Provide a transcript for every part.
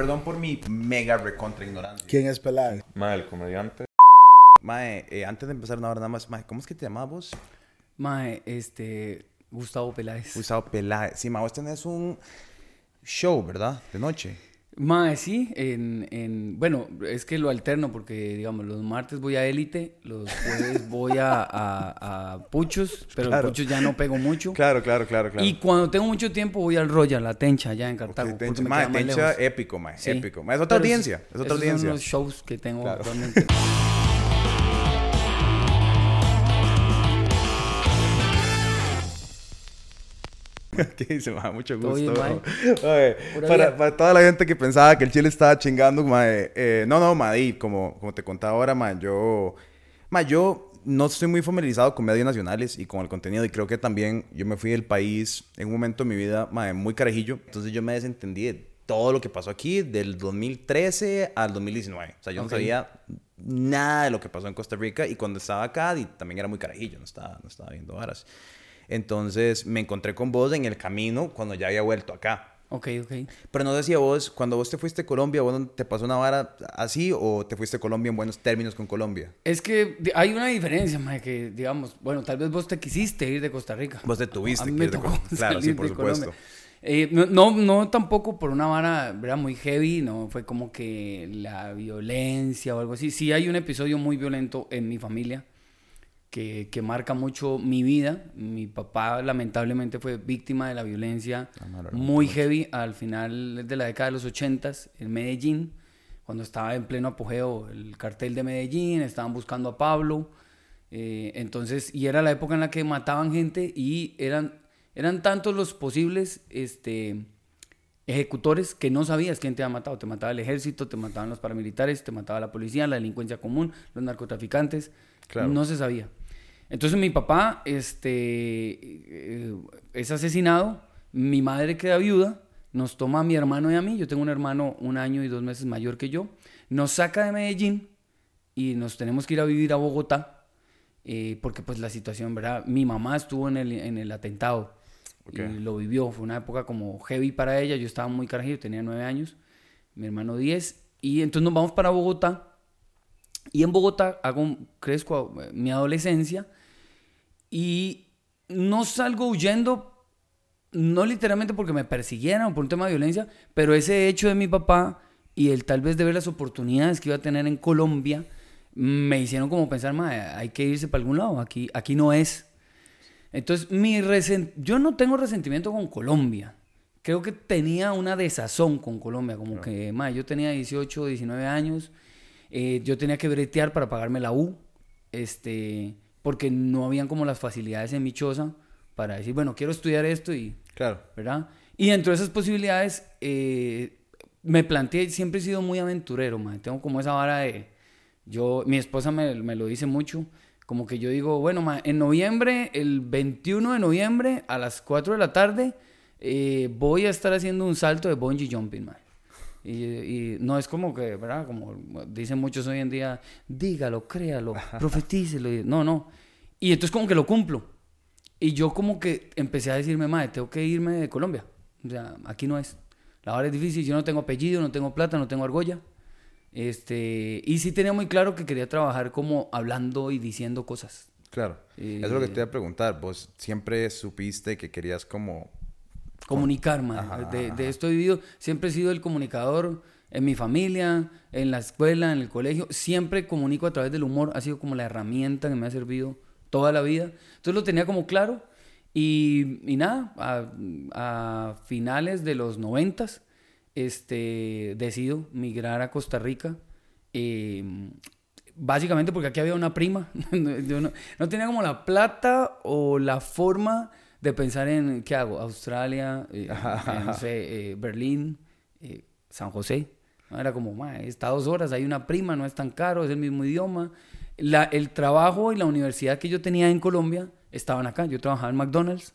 perdón por mi mega recontra ignorancia. ¿Quién es Peláez? Ma, el comediante. Mae, eh, antes de empezar una hora nada más, mae, ¿cómo es que te llamabas vos? Mae, este. Gustavo Peláez. Gustavo Peláez. Sí, mae, vos tenés un show, ¿verdad? De noche. Mae, sí, en, en, bueno, es que lo alterno porque, digamos, los martes voy a Élite, los jueves voy a, a, a Puchos, pero Claro. en Puchos ya no pego mucho. Claro, claro, claro, claro. Y cuando tengo mucho tiempo voy al Royal, la Tencha, allá en Cartago. Ok, porque Tencha, mae, Tencha, épico, mae, Sí. épico. Mae, es otra Pero audiencia, esos- es otra esos audiencia. Son los shows que tengo Claro. actualmente. ¿Qué dice, mae? Mucho gusto. Pura para, para toda la gente que pensaba que el chile estaba chingando, mae, eh, no, no, mae, y como, como te contaba ahora, mae, yo, mae, yo no estoy muy familiarizado con medios nacionales y con el contenido y creo que también yo me fui del país en un momento de mi vida, mae, muy carajillo, entonces yo me desentendí de todo lo que pasó aquí del 2013 al 2019, o sea, yo Ok. no sabía nada de lo que pasó en Costa Rica y cuando estaba acá y también era muy carajillo, no estaba, no estaba viendo varas. Entonces me encontré con vos en el camino cuando ya había vuelto acá. ok, ok. Pero no decía vos, cuando vos te fuiste a Colombia, ¿vos te pasó una vara así o te fuiste a Colombia en buenos términos con Colombia? Es que hay una diferencia, mae, que digamos, bueno, tal vez vos te quisiste ir de Costa Rica. Vos te tuviste A mí que me ir de tocó Colombia. Claro, sí, salir por de supuesto. Colombia. Eh, no, no, no tampoco por una vara, ¿verdad? Muy heavy, no fue como que la violencia o algo así. Sí hay un episodio muy violento en mi familia que, que marca mucho mi vida. Mi papá lamentablemente fue víctima de la violencia Ah, muy heavy al final de la década de los 80 en Medellín, cuando estaba en pleno apogeo el cartel de Medellín, estaban buscando a Pablo. eh, entonces, y era la época en la que mataban gente y eran, eran tantos los posibles este, ejecutores que no sabías quién te había matado. Te mataba el ejército, te mataban los paramilitares, te mataba la policía, la delincuencia común, los narcotraficantes. Claro. No se sabía. Entonces mi papá este, eh, es asesinado, mi madre queda viuda, nos toma a mi hermano y a mí, yo tengo un hermano un año y dos meses mayor que yo, nos saca de Medellín y nos tenemos que ir a vivir a Bogotá, eh, porque pues la situación, ¿verdad? Mi mamá estuvo en el, en el atentado y lo vivió, fue una época como heavy para ella, yo estaba muy carajillo, tenía nueve años, mi hermano diez, y entonces nos vamos para Bogotá, y en Bogotá hago, crezco eh, mi adolescencia y no salgo huyendo, no literalmente porque me persiguieran o por un tema de violencia, pero ese hecho de mi papá y el tal vez de ver las oportunidades que iba a tener en Colombia me hicieron como pensar, "Mae, hay que irse para algún lado, aquí, aquí no es. Entonces, mi resen- yo no tengo resentimiento con Colombia. Creo que tenía una desazón con Colombia, como que, mae, yo tenía 18, 19 años, eh, yo tenía que bretear para pagarme la U, este, porque no habían como las facilidades en mi choza para decir, bueno, quiero estudiar esto y, Claro. ¿verdad? Y dentro de esas posibilidades, eh, me planteé, siempre he sido muy aventurero, mae. tengo como esa vara de, yo, mi esposa me, me lo dice mucho, como que yo digo, bueno, mae, en noviembre, el 21 de noviembre, a las 4 de la tarde, eh, voy a estar haciendo un salto de bungee jumping, mae. Y, y no es como que, ¿verdad? Como dicen muchos hoy en día, dígalo, créalo, profetícelo. y- No, no. Y entonces como que lo cumplo. Y yo como que empecé a decirme, madre, tengo que irme de Colombia. O sea, aquí no es. La hora es difícil, yo no tengo apellido, no tengo plata, no tengo argolla. Este, y sí tenía muy claro que quería trabajar como hablando y diciendo cosas. Claro. Eh, Eso es lo que te iba a preguntar. Vos siempre supiste que querías como... Comunicar, madre. Ajá, de, esto he vivido. Siempre he sido el comunicador en mi familia, en la escuela, en el colegio. Siempre comunico a través del humor. Ha sido como la herramienta que me ha servido toda la vida. Entonces lo tenía como claro. Y, y nada, a, a finales de los noventas, este, decido migrar a Costa Rica. eh, básicamente porque aquí había una prima. Yo no, no tenía como la plata o la forma de pensar en qué hago. Australia, eh, eh, no sé, eh, Berlín, eh, San José. Era como, "Ma, está dos horas, hay una prima, no es tan caro, es el mismo idioma. La- el trabajo y la universidad que yo tenía en Colombia estaban acá. Yo trabajaba en McDonald's.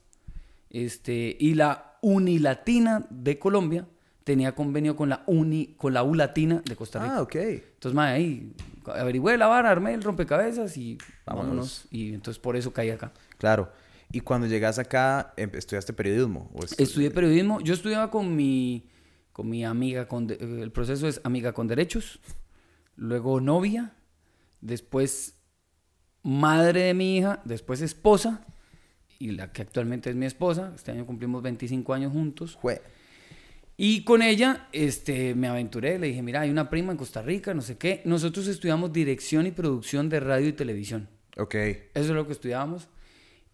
Este, y la Unilatina de Colombia tenía convenio con la Uni, con la U Latina de Costa Rica. Ah, ok. Entonces, mae, ahí averigüé la vara, armé el rompecabezas y Vámonos. vámonos. Y entonces por eso caí acá. Claro. Y cuando llegas acá, em- estudiaste periodismo. ¿O estu- Estudié periodismo. Yo estudiaba con mi, con mi amiga con... de- el proceso es amiga con derechos, luego novia, después madre de mi hija, después esposa, y la que actualmente es mi esposa. Este año cumplimos 25 años juntos. Jue- Y con ella este, me aventuré, le dije, mira, hay una prima en Costa Rica, no sé qué. Nosotros estudiamos dirección y producción de radio y televisión. Ok. Eso es lo que estudiábamos.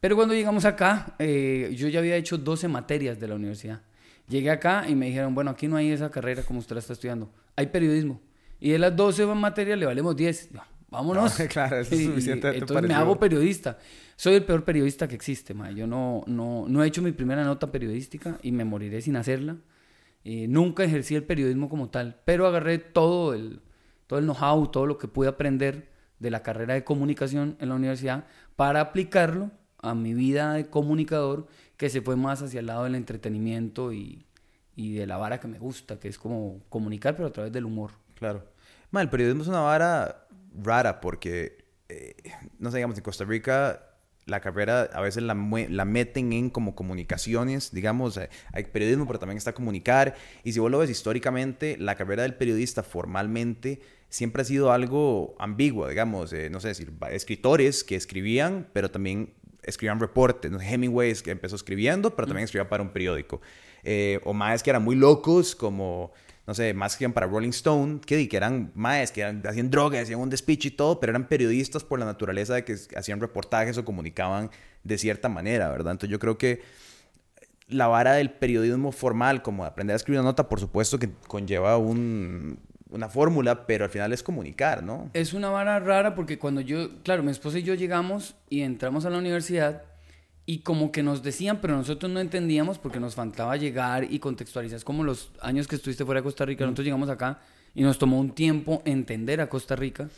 Pero cuando llegamos acá, eh, yo ya había hecho 12 materias de la universidad. Llegué acá y me dijeron, bueno, aquí no hay esa carrera como usted la está estudiando. Hay periodismo. Y de las 12 materias le valemos 10. Yo, Vámonos. Ah, claro, eso es Y- suficientemente Entonces me hago periodista. Soy el peor periodista que existe, ma. Yo no, no, no he hecho mi primera nota periodística y me moriré sin hacerla. Eh, nunca ejercí el periodismo como tal, pero agarré todo el, todo el know-how, todo lo que pude aprender de la carrera de comunicación en la universidad para aplicarlo a mi vida de comunicador, que se fue más hacia el lado del entretenimiento y, y de la vara que me gusta, que es como comunicar, pero a través del humor. Claro. El periodismo es una vara rara porque, eh, no sé, digamos, en Costa Rica la carrera a veces la, la meten en como comunicaciones, digamos, eh, hay periodismo, pero también está comunicar. Y si vos lo ves históricamente, la carrera del periodista formalmente siempre ha sido algo ambiguo, digamos, eh, no sé decir, escritores que escribían, pero también escribían reportes. Hemingway que empezó escribiendo, pero también escribía para un periódico. Eh, o más que eran muy locos, como, no sé, más que eran para Rolling Stone, que, que eran más que eran, hacían drogas, hacían un despiche y todo, pero eran periodistas por la naturaleza de que hacían reportajes o comunicaban de cierta manera, ¿verdad? Entonces yo creo que la vara del periodismo formal, como aprender a escribir una nota, por supuesto que conlleva un- una fórmula, pero al final es comunicar, ¿no? Es una vara rara porque cuando yo, claro, mi esposa y yo llegamos y entramos a la universidad y como que nos decían, pero nosotros no entendíamos porque nos faltaba llegar y contextualizar. Es como los años que estuviste fuera de Costa Rica, nosotros llegamos acá y nos tomó un tiempo entender a Costa Rica.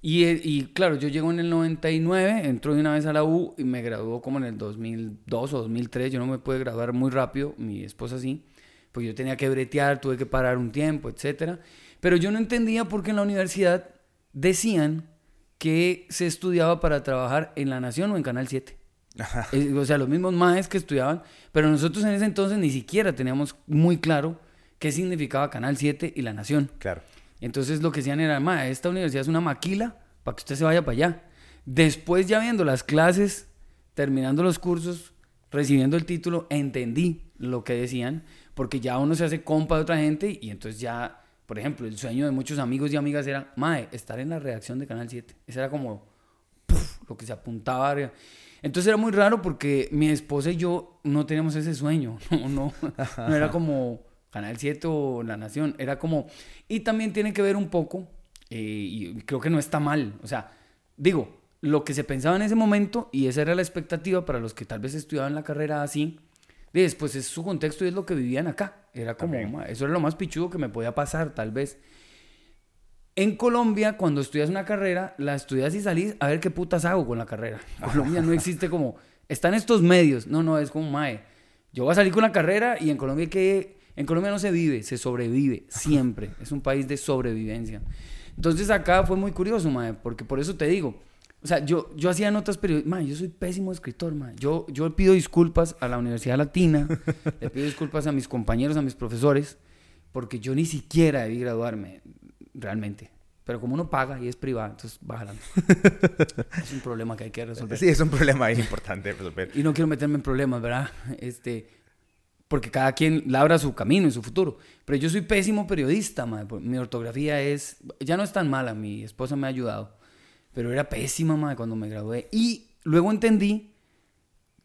Y, eh, y claro, yo llego en el 99, entro de una vez a la U y me graduó como en el 2002 o 2003. Yo no me pude graduar muy rápido, mi esposa sí, porque yo tenía que bretear, tuve que parar un tiempo, etcétera. Pero yo no entendía por qué en la universidad decían que se estudiaba para trabajar en La Nación o en Canal 7. Eh, o sea, los mismos maes que estudiaban, pero nosotros en ese entonces ni siquiera teníamos muy claro qué significaba Canal 7 y La Nación. Claro. Entonces lo que decían era, ma, esta universidad es una maquila para que usted se vaya para allá. Después ya viendo las clases, terminando los cursos, recibiendo el título, entendí lo que decían, porque ya uno se hace compa de otra gente y entonces ya, por ejemplo, el sueño de muchos amigos y amigas era, mae, estar en la redacción de Canal 7. Ese era como lo que se apuntaba. Entonces era muy raro porque mi esposa y yo no teníamos ese sueño, no, no, no era como Canal 7 o La Nación, era como... Y también tiene que ver un poco, eh, y creo que no está mal, o sea, digo, lo que se pensaba en ese momento, y esa era la expectativa para los que tal vez estudiaban la carrera así, después es su contexto y es lo que vivían acá. Era como, eso era lo más pichudo que me podía pasar, tal vez. En Colombia, cuando estudias una carrera, la estudias y salís a ver qué putas hago con la carrera. En Colombia no existe como, están estos medios. No, no, es como, mae, yo voy a salir con la carrera y en Colombia que, en Colombia no se vive, se sobrevive, siempre. Es un país de sobrevivencia. Entonces acá fue muy curioso, mae, porque por eso te digo, o sea, yo, yo hacía notas periodísticas, mae, yo soy pésimo escritor, mae. Yo, yo pido disculpas a la Universidad Latina, le pido disculpas a mis compañeros, a mis profesores, porque yo ni siquiera debí graduarme, realmente. Pero como uno paga y es privado, entonces bájala. es un problema que hay que resolver. Sí, es un problema ahí importante resolver. Y no quiero meterme en problemas, ¿verdad? Este, porque cada quien labra su camino y su futuro. Pero yo soy pésimo periodista, madre. Mi ortografía es, ya no es tan mala, mi esposa me ha ayudado. Pero era pésima, madre, cuando me gradué. Y luego entendí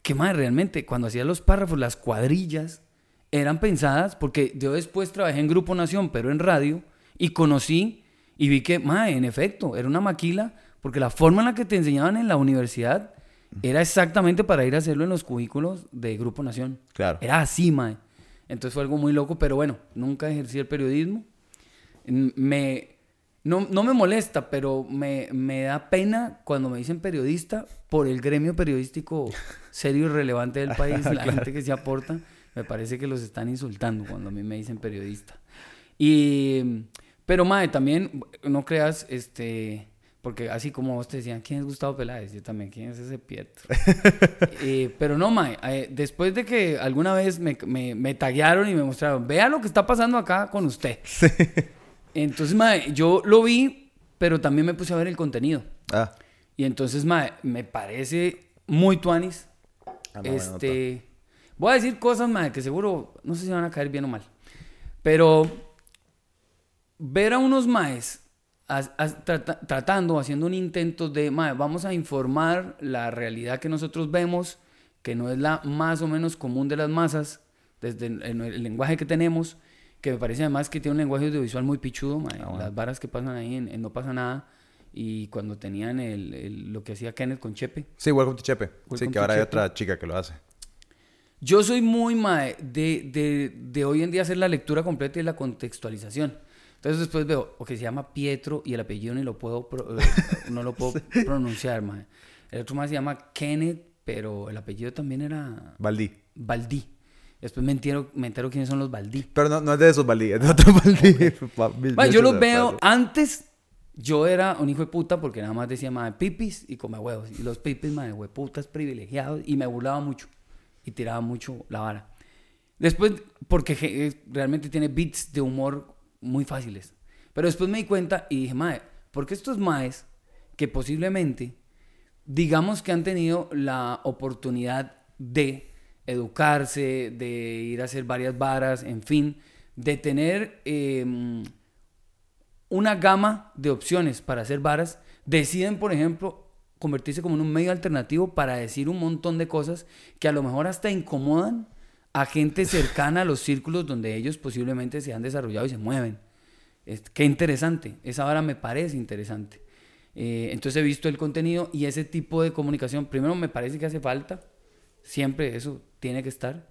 que, madre, realmente, cuando hacía los párrafos, las cuadrillas eran pensadas, porque yo después trabajé en Grupo Nación, pero en radio, y conocí y vi que, madre, en efecto, era una maquila, porque la forma en la que te enseñaban en la universidad era exactamente para ir a hacerlo en los cubículos de Grupo Nación. Claro. Era así, mae. Entonces fue algo muy loco, pero bueno, nunca ejercí el periodismo. Me, no, no me molesta, pero me, me da pena cuando me dicen periodista por el gremio periodístico serio y relevante del país, la gente que se aporta. Me parece que los están insultando cuando a mí me dicen periodista. Y, pero, mae, también, no creas, este, Porque así como vos te decían, ¿quién es Gustavo Peláez? Yo también, ¿quién es ese Pietro? Eh, pero no, mae, eh, después de que alguna vez me, me, me taguearon y me mostraron, vea lo que está pasando acá con usted. Entonces, mae, yo lo vi, pero también me puse a ver el contenido. Ah, Y entonces, mae, me parece muy tuanis. Ah, no, este, voy a decir cosas, mae, que seguro no sé si van a caer bien o mal. Pero ver a unos maes as- trata- tratando, haciendo un intento de, mae, vamos a informar la realidad que nosotros vemos, que no es la más o menos común de las masas, desde el, el- el lenguaje que tenemos, que me parece además que tiene un lenguaje audiovisual muy pichudo, mae, Ah, bueno. las varas que pasan ahí en, en No pasa nada, y cuando tenían el, el- lo que hacía Kenneth con Chepe. Sí, Welcome to Chepe. sí, Welcome que to ahora hay otra chica que lo hace. Yo soy muy mae de, de, de hoy en día hacer la lectura completa y la contextualización. Entonces después veo, ok, se llama Pietro y el apellido ni lo puedo, pro- eh, no lo puedo pronunciar, mae. El otro más se llama Kenneth, pero el apellido también era Baldí. Baldí. Después me entero, me entero quiénes son los Baldí. Pero no, no es de esos Baldí, es de otro Baldí. Yo los veo, antes yo era un hijo de puta porque nada más decía, mae, pipis y come huevos. Y los pipis, mae, hueputas privilegiados. Y me burlaba mucho. Y tiraba mucho la vara. Después, porque eh, realmente tiene beats de humor muy fáciles. Pero después me di cuenta y dije, mae, porque estos maes que posiblemente, digamos que han tenido la oportunidad de educarse, de ir a hacer varias varas, en fin, de tener em, una gama de opciones para hacer varas, deciden, por ejemplo, convertirse como en un medio alternativo para decir un montón de cosas que a lo mejor hasta incomodan a gente cercana a los círculos donde ellos posiblemente se han desarrollado y se mueven. Qué interesante, esa vara me parece interesante. Eh, entonces he visto el contenido y ese tipo de comunicación, primero me parece que hace falta, siempre eso tiene que estar.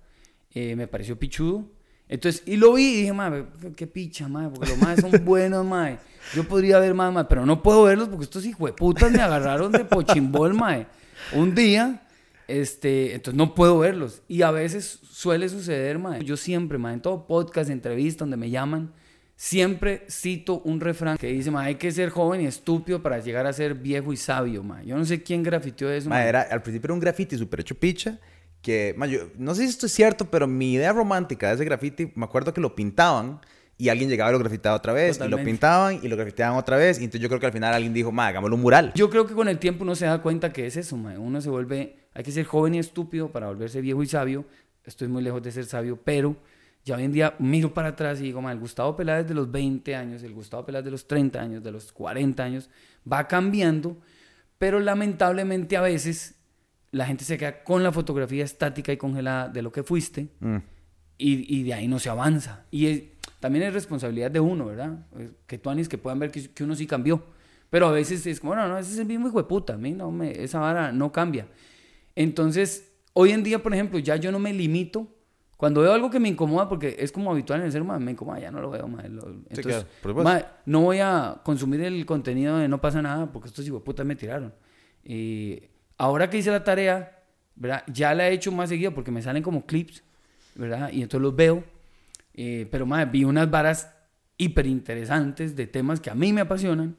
Eh, me pareció pichudo. Entonces, y lo vi y dije, madre, qué, picha, madre, porque los madres son buenos, madre. Yo podría ver más, madre, pero no puedo verlos porque estos hijueputas me agarraron de pochimbol, madre. Un día, este, entonces no puedo verlos. Y a veces suele suceder, madre. Yo siempre, madre, en todo podcast, entrevista, donde me llaman, siempre cito un refrán que dice, madre, hay que ser joven y estúpido para llegar a ser viejo y sabio, madre. Yo no sé quién grafiteó eso, Ma, era, al principio era un graffiti súper hecho picha. Que, ma, yo- no sé si esto es cierto, pero mi idea romántica de ese graffiti, me acuerdo que lo pintaban y alguien llegaba y lo grafitaba otra vez, y lo pintaban y lo grafiteaban otra vez. Y entonces yo creo que al final alguien dijo, ma, hagámoslo un mural. Yo creo que con el tiempo uno se da cuenta que es eso, mae. Uno se vuelve, hay que ser joven y estúpido para volverse viejo y sabio. Estoy muy lejos de ser sabio, pero ya hoy en día miro para atrás y digo, el Gustavo Peláez de los 20 años, el Gustavo Peláez de los 30 años, de los 40 años, va cambiando, pero lamentablemente a veces la gente se queda con la fotografía estática y congelada de lo que fuiste Mm. y, y de ahí no se avanza. Y es- también es responsabilidad de uno, ¿verdad? Que tú que puedan ver que, que uno sí cambió. Pero a veces es como, no, no, ese es el mismo hijo de puta. A mí no me, esa vara no cambia. Entonces, hoy en día, por ejemplo, ya yo no me limito. Cuando veo algo que me incomoda, porque es como habitual en el ser humano, me incomoda, ya no lo veo, lo- Entonces, claro, por supuesto. mae, no voy a consumir el contenido de no pasa nada, porque estos hijos de puta me tiraron. Y ahora que hice la tarea, ¿verdad? Ya la he hecho más seguido porque me salen como clips, ¿verdad? Y entonces los veo. Eh, pero, madre, vi unas varas hiper interesantes de temas que a mí me apasionan,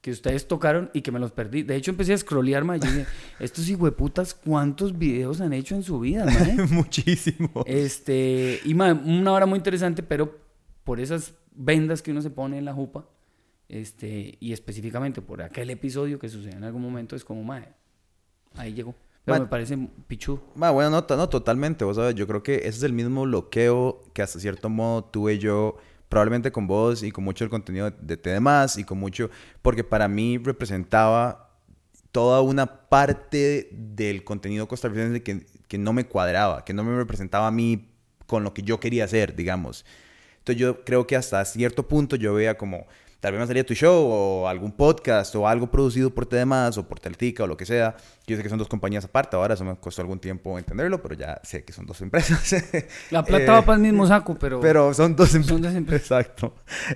que ustedes tocaron y que me los perdí. De hecho, empecé a scrollear, madre. Yo dije, estos hijueputas, ¿cuántos videos han hecho en su vida? Muchísimo. Este, y madre, una hora muy interesante, pero por esas vendas que uno se pone en la jupa, este, y específicamente por aquel episodio que sucedió en algún momento, es como, madre, ahí llegó. Pero me parece pichudo. Ma, buena nota, no, totalmente. Vos sabes, yo creo que ese es el mismo bloqueo que hasta cierto modo tuve yo, probablemente con vos y con mucho el contenido de TDMás y con mucho, porque para mí representaba toda una parte del contenido costarricense que, que no me cuadraba, que no me representaba a mí con lo que yo quería hacer, digamos. Entonces yo creo que hasta cierto punto yo veía como, tal vez me salía tu show o algún podcast o algo producido por TDMás o por Teltica o lo que sea. Yo sé que son dos compañías aparte, ahora eso me costó algún tiempo entenderlo, pero ya sé que son dos empresas. La plata Eh, va para el mismo saco, pero... pero son dos empresas. Son dos empresas. Exacto.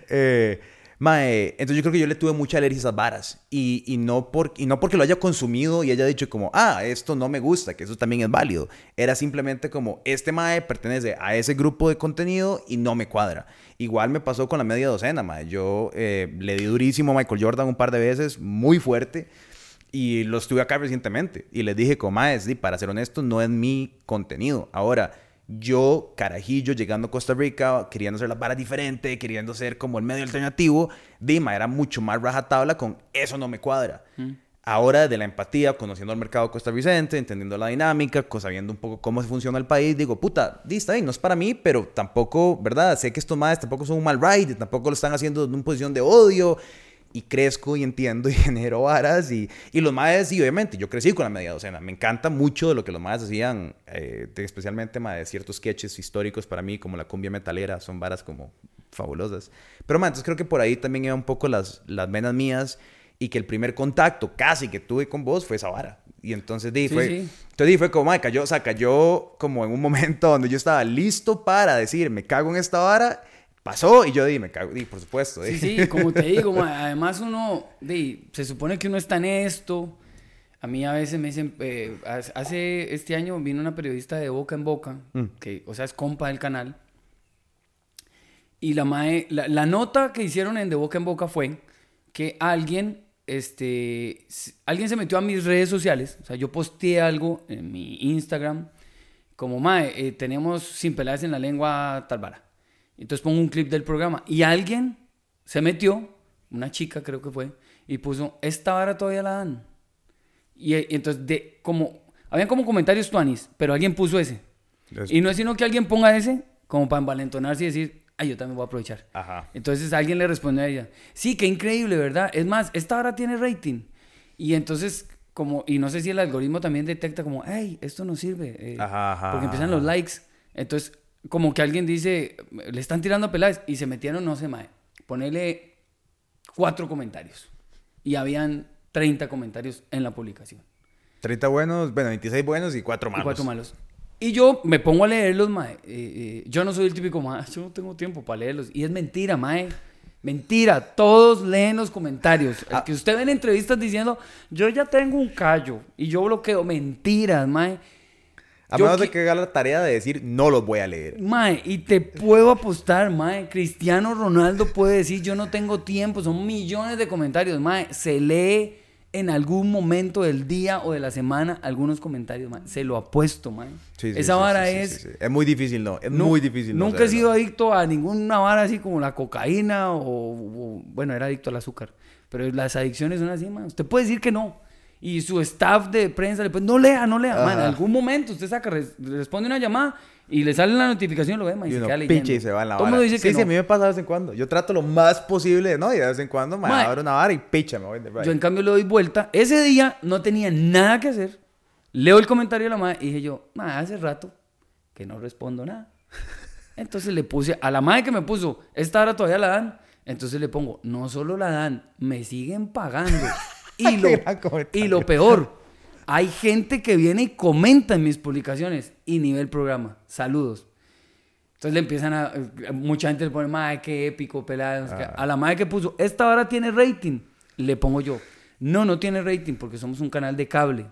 Eh, Mae, entonces yo creo que yo le tuve mucha alergia a esas varas. Y, y, no por, y no porque lo haya consumido y haya dicho como, ah, esto no me gusta, que eso también es válido. Era simplemente como, este Mae pertenece a ese grupo de contenido y no me cuadra. Igual me pasó con la media docena, Mae. Yo eh, le di durísimo a Michael Jordan un par de veces, muy fuerte. Y lo estuve acá recientemente. Y les dije, como, Mae, sí, para ser honesto, no es mi contenido. Ahora yo, carajillo, llegando a Costa Rica, queriendo hacer las varas diferente, queriendo ser como el medio alternativo, Dima era mucho más rajatabla con eso no me cuadra. Mm. Ahora, de la empatía, conociendo el mercado costarricense, entendiendo la dinámica, sabiendo un poco cómo se funciona el país, digo, puta, está bien, no es para mí, pero tampoco, ¿verdad? Sé que estos madres tampoco son un mal ride, tampoco lo están haciendo en una posición de odio y crezco y entiendo y genero varas y, y los maes, y obviamente yo crecí con la media docena. Me encanta mucho de lo que los maes hacían, eh, especialmente de ciertos sketches históricos para mí, como la cumbia metalera, son varas como fabulosas. Pero ma, entonces creo que por ahí también iba un poco las, las venas mías y que el primer contacto casi que tuve con vos fue esa vara. Y entonces di, fue, Entonces, di, fue como, ma, cayó, o sea, cayó como en un momento donde yo estaba listo para decir, me cago en esta vara pasó y yo di, me cago, di, por supuesto. Sí, sí, como te digo, además uno, di, se supone que uno está en esto. A mí a veces me dicen, eh, hace este año vino una periodista de Boca en Boca, mm. que, o sea, es compa del canal. Y la, mae, la, nota que hicieron en De Boca en Boca fue que alguien, este, alguien se metió a mis redes sociales. O sea, yo posteé algo en mi Instagram, como, mae, eh, tenemos sin peladas en la lengua Talvara. Entonces pongo un clip del programa y alguien se metió, una chica creo que fue, y puso, esta vara todavía la dan. Y, entonces, de, como, habían como comentarios tuanis, pero alguien puso ese. Y no es sino que alguien ponga ese, como para envalentonarse y decir, ay, yo también voy a aprovechar. Entonces alguien le responde a ella, sí, qué increíble, ¿verdad? Es más, esta hora tiene rating. Y entonces, como, y no sé si el algoritmo también detecta como, ay, esto no sirve. Eh, porque empiezan los likes. Entonces, como que alguien dice, le están tirando a y se metieron, no sé, mae, ponerle cuatro comentarios. Y habían 30 comentarios en la publicación. 30 buenos, bueno, 26 buenos y cuatro malos. Y cuatro malos. Y yo me pongo a leerlos, mae. Eh, eh, yo no soy el típico, mae, yo no tengo tiempo para leerlos. Y es mentira, mae. Mentira, todos leen los comentarios. El ah. que usted ve en entrevistas diciendo, yo ya tengo un callo y yo bloqueo. Mentiras, mae. A menos de que haga la tarea de decir, no los voy a leer. Mae, y te puedo apostar, mae. Cristiano Ronaldo puede decir, yo no tengo tiempo. Son millones de comentarios, mae. Se lee en algún momento del día o de la semana algunos comentarios, mae. Se lo apuesto, mae. Esa vara es... Es muy difícil, ¿no? Es muy difícil. Nunca he sido adicto a ninguna vara así como la cocaína o, Bueno, era adicto al azúcar. Pero las adicciones son así, mae. Usted puede decir que no y su staff de prensa le puede, no lea, no lea. Man, en algún momento usted saca, responde una llamada y le sale la notificación, lo ve, man, y, se queda leyendo. pinche y se va en la dice sí, que sí, a mí me pasa de vez en cuando. Yo trato lo más posible, ¿no? Y de vez en cuando me abro una vara y picha, me voy de Yo en cambio le doy vuelta. Ese día no tenía nada que hacer. Leo el comentario de la madre y dije yo, madre, hace rato que no respondo nada. Entonces le puse, a la madre que me puso, esta hora todavía la dan. Entonces le pongo, no solo la dan, me siguen pagando. Y lo, y lo peor, hay gente que viene y comenta en mis publicaciones y nivel programa. Saludos. Entonces le empiezan a. Mucha gente le pone, madre, qué épico, pelada. Ah. A la madre que puso, esta hora tiene rating. Le pongo yo, no, no tiene rating porque somos un canal de cable.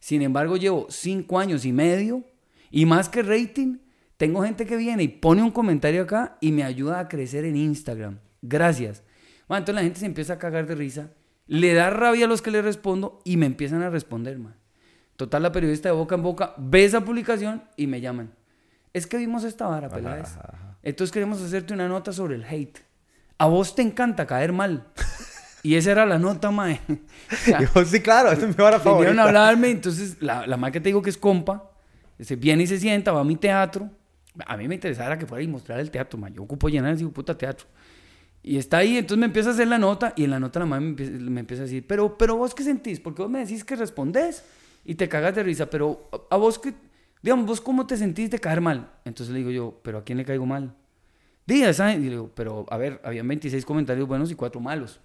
Sin embargo, llevo cinco años y medio y más que rating, tengo gente que viene y pone un comentario acá y me ayuda a crecer en Instagram. Gracias. Bueno, entonces la gente se empieza a cagar de risa le da rabia a los que le respondo y me empiezan a responder, man. Total, la periodista de boca en boca ve esa publicación y me llaman. Es que vimos esta vara, Peláez. Entonces queremos hacerte una nota sobre el hate. A vos te encanta caer mal. Y esa era la nota, mae. sí, claro, esa es mi vara favorita. A hablarme, entonces la, la mae que te digo que es compa, se viene y se sienta, va a mi teatro. A mí me interesaba que fuera y mostrar el teatro, mae. Yo ocupo llenar ese puta teatro. Y está ahí, entonces me empieza a hacer la nota y en la nota la mamá me empieza, a decir, pero, pero vos qué sentís, porque vos me decís que respondés y te cagas de risa, pero a, vos qué, digamos, vos cómo te sentís de caer mal. Entonces le digo yo, pero ¿a quién le caigo mal? Días, Y le digo, pero a ver, habían 26 comentarios buenos y 4 malos.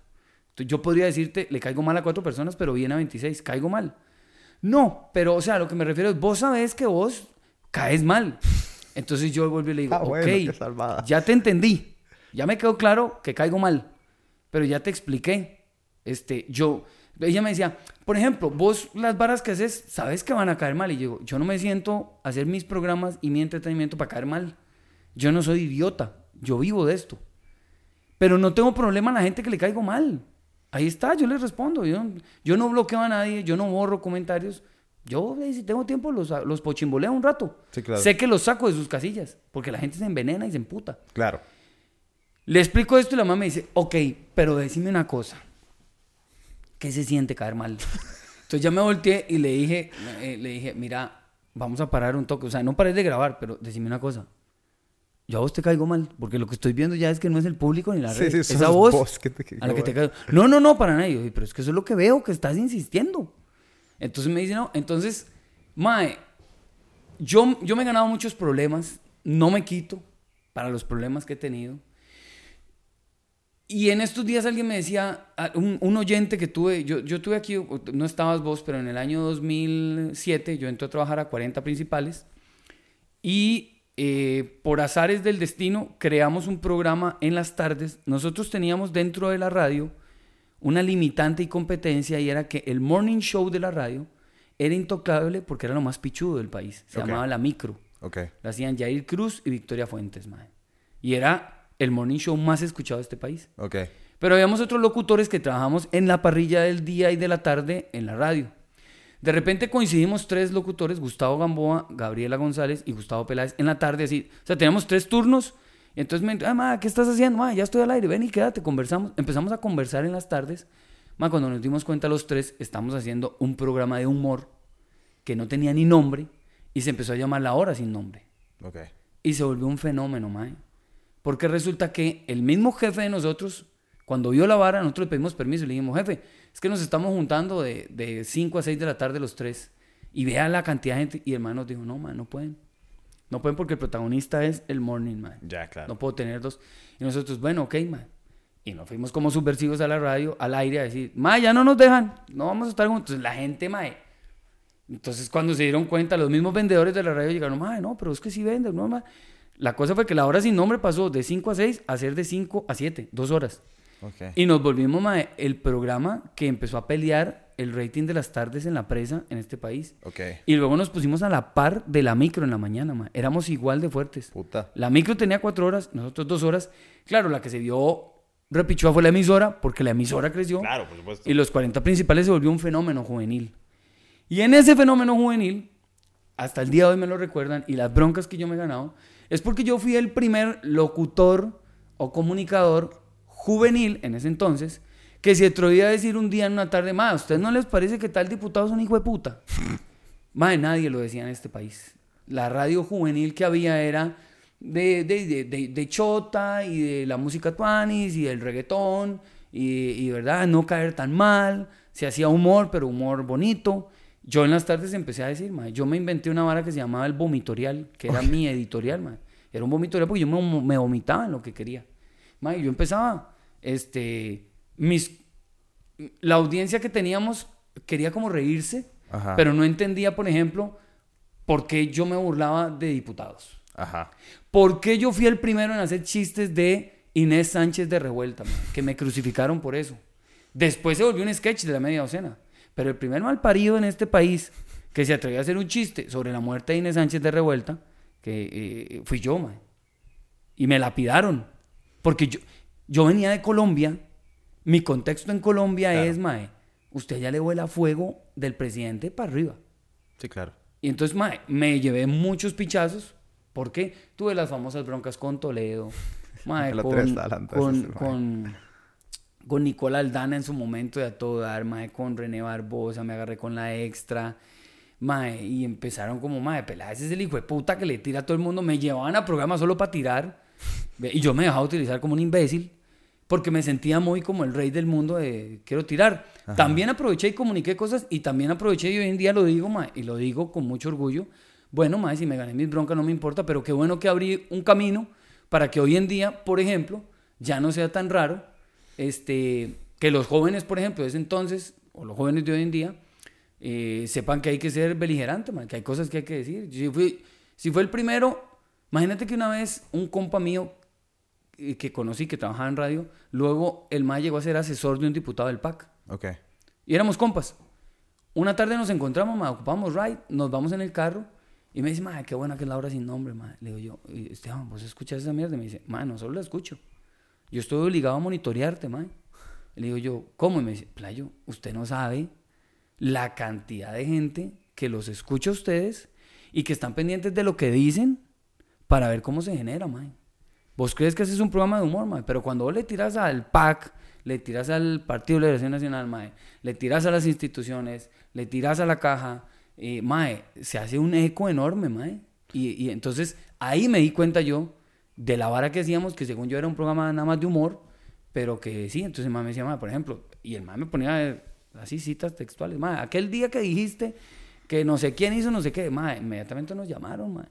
Entonces yo podría decirte, le caigo mal a 4 personas, pero bien a 26, caigo mal. No, pero o sea, lo que me refiero es, vos sabés que vos caes mal. Entonces yo vuelvo y le digo, ah, ok, ya te entendí ya me quedó claro que caigo mal. pero ya te expliqué. Este, yo, ella me decía, por ejemplo, vos las varas que haces, sabes que van a caer mal. Y yo digo, yo no me siento a hacer mis programas y mi entretenimiento para caer mal. Yo no soy idiota, yo vivo de esto. Pero no tengo problema a la gente que le caigo mal. Ahí está, yo les respondo. Yo, yo no bloqueo a nadie, yo no borro comentarios. Yo, si tengo tiempo, los, los pochimboleo un rato. Sí, claro. Sé que los saco de sus casillas, porque la gente se envenena y se emputa. Claro. Le explico esto y la mamá me dice, ok, pero decime una cosa. ¿Qué se siente caer mal? Entonces ya me volteé y le dije, eh, le dije, mira, vamos a parar un toque. O sea, no pares de grabar, pero decime una cosa. Yo a vos te caigo mal, porque lo que estoy viendo ya es que no es el público ni la Sí, red. sí, es sos a vos, que te a la que te caigo. No, no, no, para yo, pero es que eso es lo que veo, que estás insistiendo. Entonces me dice, no. Entonces, Mae, yo, yo me he ganado muchos problemas, no me quito para los problemas que he tenido. Y en estos días alguien me decía, un, un oyente que tuve, yo, yo tuve aquí, no estabas vos, pero en el año 2007 yo entré a trabajar a 40 principales y eh, por azares del destino creamos un programa en las tardes. Nosotros teníamos dentro de la radio una limitante y competencia y era que el morning show de la radio era intocable porque era lo más pichudo del país. Se Ok. llamaba La Micro. Ok. La hacían Jair Cruz y Victoria Fuentes, mae. Y era el morning show más escuchado de este país. Ok. Pero habíamos otros locutores que trabajamos en la parrilla del día y de la tarde en la radio. De repente coincidimos tres locutores, Gustavo Gamboa, Gabriela González y Gustavo Peláez, en la tarde así. O sea, teníamos tres turnos. Y entonces me ah, ma, ¿qué estás haciendo? Ma, ya estoy al aire, ven y quédate, conversamos. Empezamos a conversar en las tardes. Ma, cuando nos dimos cuenta los tres, estamos haciendo un programa de humor que no tenía ni nombre y se empezó a llamar La Hora Sin Nombre. Ok. Y se volvió un fenómeno, mae. Porque resulta que el mismo jefe de nosotros, cuando vio la vara, nosotros le pedimos permiso y le dijimos, jefe, es que nos estamos juntando de, de 5 a 6 de la tarde los tres. Y vea la cantidad de gente. Y el man nos dijo, no, man, no pueden. No pueden porque el protagonista es el morning, man. Ya, claro. No puedo tener dos. Y nosotros, bueno, ok, man. Y nos fuimos como subversivos a la radio, al aire, a decir, ma, ya no nos dejan, no vamos a estar juntos. La gente, mae. Entonces, cuando se dieron cuenta, los mismos vendedores de la radio llegaron, mae, no, pero es que sí venden, no, mae". La cosa fue que la hora sin nombre pasó de 5 a 6 a ser de 5 a 7, dos horas. Ok. Y nos volvimos, mae, el programa que empezó a pelear el rating de las tardes en la presa en este país. Ok. Y luego nos pusimos a la par de la micro en la mañana, mae. Éramos igual de fuertes. Puta. La micro tenía cuatro horas, nosotros dos horas. Claro, la que se vio repichua fue la emisora, porque la emisora creció. Claro, por supuesto. Y los 40 principales se volvió un fenómeno juvenil. Y en ese fenómeno juvenil, hasta el día de hoy me lo recuerdan, y las broncas que yo me he ganado, es porque yo fui el primer locutor o comunicador juvenil en ese entonces que se atrevía a decir un día en una tarde, ma, ¿a ustedes no les parece que tal diputado es un hijo de puta? Más nadie lo decía en este país. La radio juvenil que había era de, de, de, de- de chota y de la música tuanis y del reggaetón y, y, verdad, no caer tan mal. Se hacía humor, pero humor bonito. Yo en las tardes empecé a decir, ma, yo me inventé una vara que se llamaba el vomitorial, que era mi editorial, ma. Era un vomitorial porque yo me, me vomitaba en lo que quería. Ma, y yo empezaba, este, mis, la audiencia que teníamos quería como reírse, Ajá. pero no entendía, por ejemplo, por qué yo me burlaba de diputados. Ajá. ¿Por qué yo fui el primero en hacer chistes de Inés Sánchez de Revuelta? man? Que me crucificaron por eso. Después se volvió un sketch de la media docena. Pero el primer mal parido en este país que se atrevió a hacer un chiste sobre la muerte de Inés Sánchez de Revuelta, que eh, fui yo, man. Y me lapidaron. Porque yo, yo venía de Colombia. Mi contexto en Colombia Claro. es, mae, usted ya le vuela fuego del presidente para arriba. Sí, claro. Y entonces, mae, me llevé muchos pichazos. ¿Por qué? Tuve las famosas broncas con Toledo, mae, con, con, con, con Nicola Aldana en su momento de a todo dar, mae, con René Barbosa, me agarré con la extra. Mae, y empezaron como, mae, pelada, ese es el hijo de puta que le tira a todo el mundo. Me llevaban a programas solo para tirar. Y yo me dejaba utilizar como un imbécil porque me sentía muy como el rey del mundo de quiero tirar. También aproveché y comuniqué cosas y también aproveché y hoy en día lo digo, mae, y lo digo con mucho orgullo. Bueno, mae, si me gané mis broncas no me importa, pero qué bueno que abrí un camino para que hoy en día, por ejemplo, ya no sea tan raro este, que los jóvenes, por ejemplo, de ese entonces, o los jóvenes de hoy en día, eh, sepan que hay que ser beligerante, man, que hay cosas que hay que decir. Si, fui, si fue el primero, imagínate que una vez un compa mío eh, que conocí, que trabajaba en radio, luego el mae llegó a ser asesor de un diputado del PAC. Ok. Y éramos compas. Una tarde nos encontramos, mae, ocupamos ride, nos vamos en el carro y me dice, mae, qué buena que es la hora sin nombre, mae. Le digo yo, "Y, Esteban, ¿vos escuchas esa mierda? Y me dice, mae, no solo la escucho. Yo estoy obligado a monitorearte, mae. Le digo yo, ¿cómo? Y me dice, Playo, usted no sabe la cantidad de gente que los escucha a ustedes y que están pendientes de lo que dicen para ver cómo se genera, mae. Vos crees que ese es un programa de humor, mae, pero cuando vos le tiras al PAC, le tiras al Partido de Liberación Nacional, mae, le tiras a las instituciones, le tiras a la caja, eh, mae, se hace un eco enorme, mae. Y, y entonces ahí me di cuenta yo de la vara que hacíamos, que según yo era un programa nada más de humor, pero que sí, entonces el mae me decía, por ejemplo, y el mae me ponía eh, así citas textuales, mae, aquel día que dijiste que no sé quién hizo no sé qué, mae, inmediatamente nos llamaron,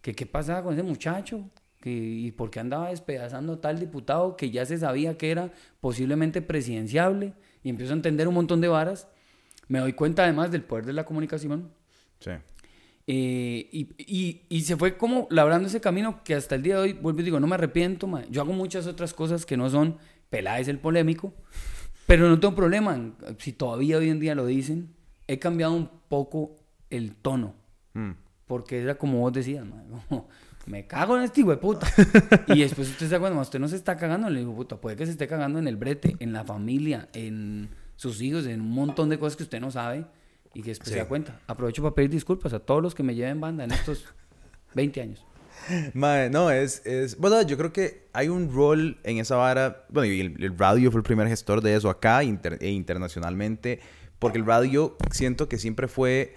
que qué pasaba con ese muchacho, y por qué andaba despedazando a tal diputado que ya se sabía que era posiblemente presidenciable, y empiezo a entender un montón de varas, me doy cuenta además del poder de la comunicación, Sí. Eh, y, y- y se fue como labrando ese camino que hasta el día de hoy, vuelvo y digo, no me arrepiento, mae. yo hago muchas otras cosas que no son Peláez el polémico, pero no tengo problema, si todavía hoy en día lo dicen, he cambiado un poco el tono, Mm. porque era como vos decías, como, me cago en este hijo de puta. y después usted se da cuenta, mae, usted no se está cagando en el hijo de puta, puede que se esté cagando en el brete, en la familia, en sus hijos, en un montón de cosas que usted no sabe y que después Sí. se da cuenta. Aprovecho para pedir disculpas a todos los que me lleven banda en estos 20 años. Mae, no, es, es... Bueno, yo creo que hay un rol en esa vara... Bueno, y el, el radio fue el primer gestor de eso acá inter- e internacionalmente. Porque el radio siento que siempre fue...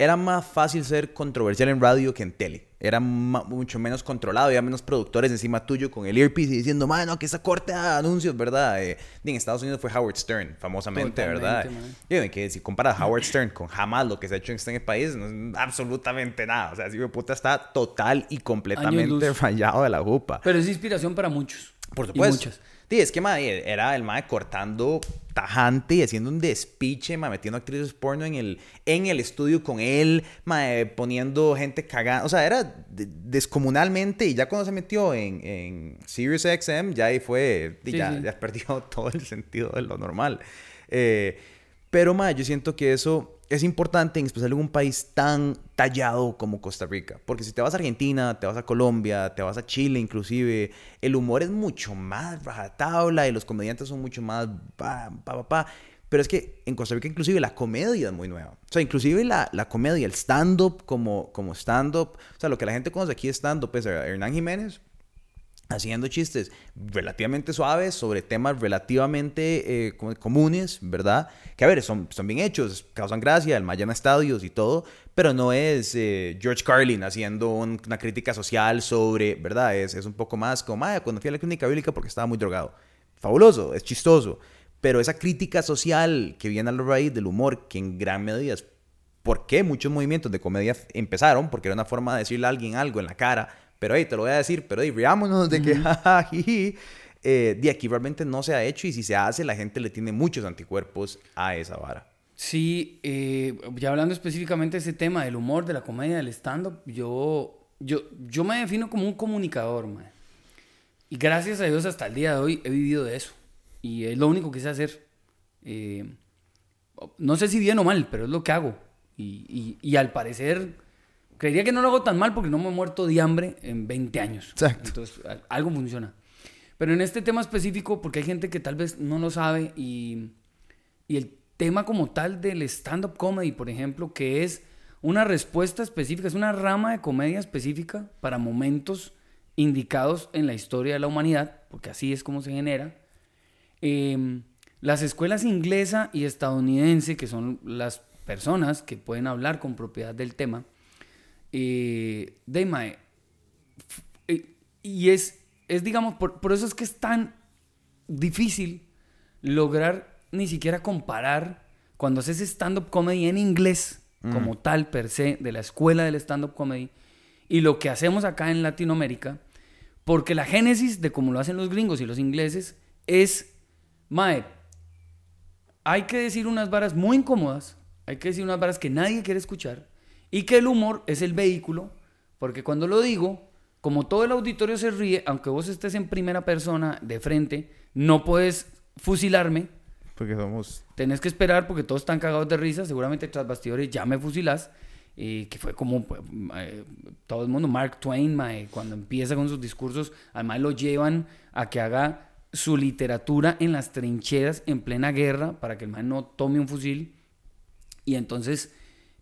Era más fácil ser controversial en radio que en tele. Era mucho menos controlado. Había menos productores encima tuyo con el earpiece y diciendo, mano, que esa corte de anuncios, ¿verdad? Eh, y en Estados Unidos fue Howard Stern, famosamente, ¿verdad? Totalmente, Y de que si comparas Howard Stern con jamás lo que se ha hecho en este país, no es absolutamente nada. O sea, de puta está total y completamente fallado de la jupa. Pero es inspiración para muchos. Por Y supuesto. muchas. Sí, es que mae, era el mae cortando tajante y haciendo un despiche, mae, metiendo actrices porno en el, en el estudio con él, mae, poniendo gente cagada. O sea, era de- descomunalmente. Y ya cuando se metió en, en Sirius XM, ya ahí fue. y Sí, ya, sí. ya perdió todo el sentido de lo normal. Eh, pero, mae, yo siento que eso es importante, en especial en un país tan tallado como Costa Rica. Porque si te vas a Argentina, te vas a Colombia, te vas a Chile inclusive, el humor es mucho más rajatabla y los comediantes son mucho más pa, pa, pa. Pero es que en Costa Rica inclusive la comedia es muy nueva. O sea, inclusive la, la comedia, el stand-up como, como stand-up. O sea, lo que la gente conoce aquí es stand-up es Hernán Jiménez, haciendo chistes relativamente suaves sobre temas relativamente eh, comunes, ¿verdad? Que a ver, son, son bien hechos, causan gracia, el Mayana Estadios y todo, pero no es eh, George Carlin haciendo un- una crítica social sobre, ¿verdad? Es, es un poco más como, "Mae, cuando fui a la clínica bíblica porque estaba muy drogado. Fabuloso, es chistoso, pero esa crítica social que viene a la raíz del humor, que en gran medida es por qué muchos movimientos de comedia empezaron, porque era una forma de decirle a alguien algo en la cara, pero hey, te lo voy a decir, pero hey, riámonos de que jiji. Eh, de aquí realmente no se ha hecho y si se hace, la gente le tiene muchos anticuerpos a esa vara. Sí, eh, ya hablando específicamente de ese tema del humor, de la comedia, del stand-up, yo, yo, yo me defino como un comunicador, mae. Y gracias a Dios hasta el día de hoy he vivido de eso. Y es lo único que sé hacer. Eh, no sé si bien o mal, pero es lo que hago. Y, y- y al parecer, creería que no lo hago tan mal porque no me he muerto de hambre en 20 años. Exacto. Entonces, algo funciona. Pero en este tema específico, porque hay gente que tal vez no lo sabe y, y el tema como tal del stand-up comedy, por ejemplo, que es una respuesta específica, es una rama de comedia específica para momentos indicados en la historia de la humanidad, porque así es como se genera. Eh, las escuelas inglesa y estadounidense, que son las personas que pueden hablar con propiedad del tema, eh, de mae, eh, y es, es digamos, por, por eso es que es tan difícil lograr ni siquiera comparar cuando haces stand-up comedy en inglés, como tal per se, de la escuela del stand-up comedy, y lo que hacemos acá en Latinoamérica, porque la génesis de cómo lo hacen los gringos y los ingleses es, mae, hay que decir unas varas muy incómodas, hay que decir unas varas que nadie quiere escuchar, y que el humor es el vehículo, porque cuando lo digo, como todo el auditorio se ríe, aunque vos estés en primera persona, de frente, no puedes fusilarme. Porque somos... Tenés que esperar porque todos están cagados de risa. Seguramente tras bastidores ya me fusilás. Y que fue como pues, eh, todo el mundo, Mark Twain, mae, cuando empieza con sus discursos, además lo llevan a que haga su literatura en las trincheras en plena guerra para que el man no tome un fusil. Y entonces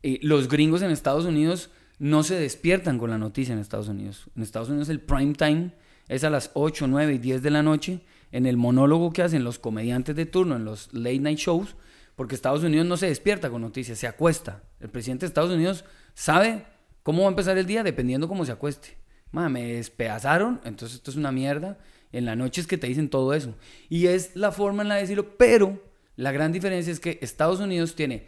eh, los gringos en Estados Unidos no se despiertan con la noticia en Estados Unidos. En Estados Unidos el prime time es a las 8, 9 y 10 de la noche en el monólogo que hacen los comediantes de turno en los late night shows porque Estados Unidos no se despierta con noticias, se acuesta. El presidente de Estados Unidos sabe cómo va a empezar el día dependiendo cómo se acueste. me despedazaron, entonces esto es una mierda. En la noche es que te dicen todo eso. Y es la forma en la de decirlo, pero la gran diferencia es que Estados Unidos tiene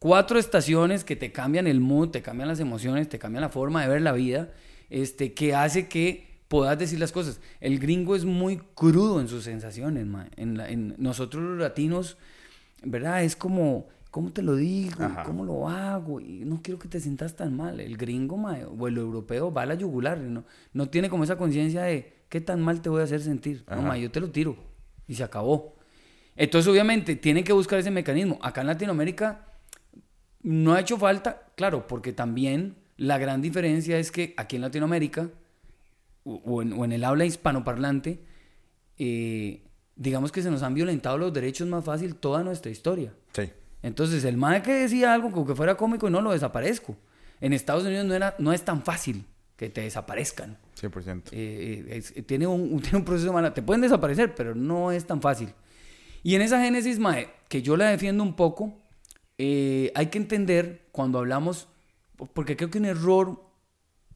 cuatro estaciones que te cambian el mood, te cambian las emociones, te cambian la forma de ver la vida, este, que hace que puedas decir las cosas. El gringo es muy crudo en sus sensaciones, En, en nosotros los latinos ¿verdad? Es como, ¿cómo te lo digo? ¿Cómo lo hago? Y no quiero que te sientas tan mal. El gringo o el europeo va a la yugular, no, no tiene como esa conciencia de qué tan mal te voy a hacer sentir. No, yo te lo tiro y se acabó. Entonces, obviamente, tiene que buscar ese mecanismo. Acá en Latinoamérica no ha hecho falta, claro, porque también la gran diferencia es que aquí en Latinoamérica o, en, o en, el habla hispanoparlante, eh, digamos que se nos han violentado los derechos más fácil toda nuestra historia. Sí. Entonces, el madre que decía algo como que fuera cómico y no lo desaparezco. En Estados Unidos no, era, no es tan fácil que te desaparezcan. 100%. Eh, eh, tiene, un, tiene un proceso malo. Te pueden desaparecer, pero no es tan fácil. Y en esa génesis, mae, que yo la defiendo un poco, eh, hay que entender cuando hablamos, porque creo que un error,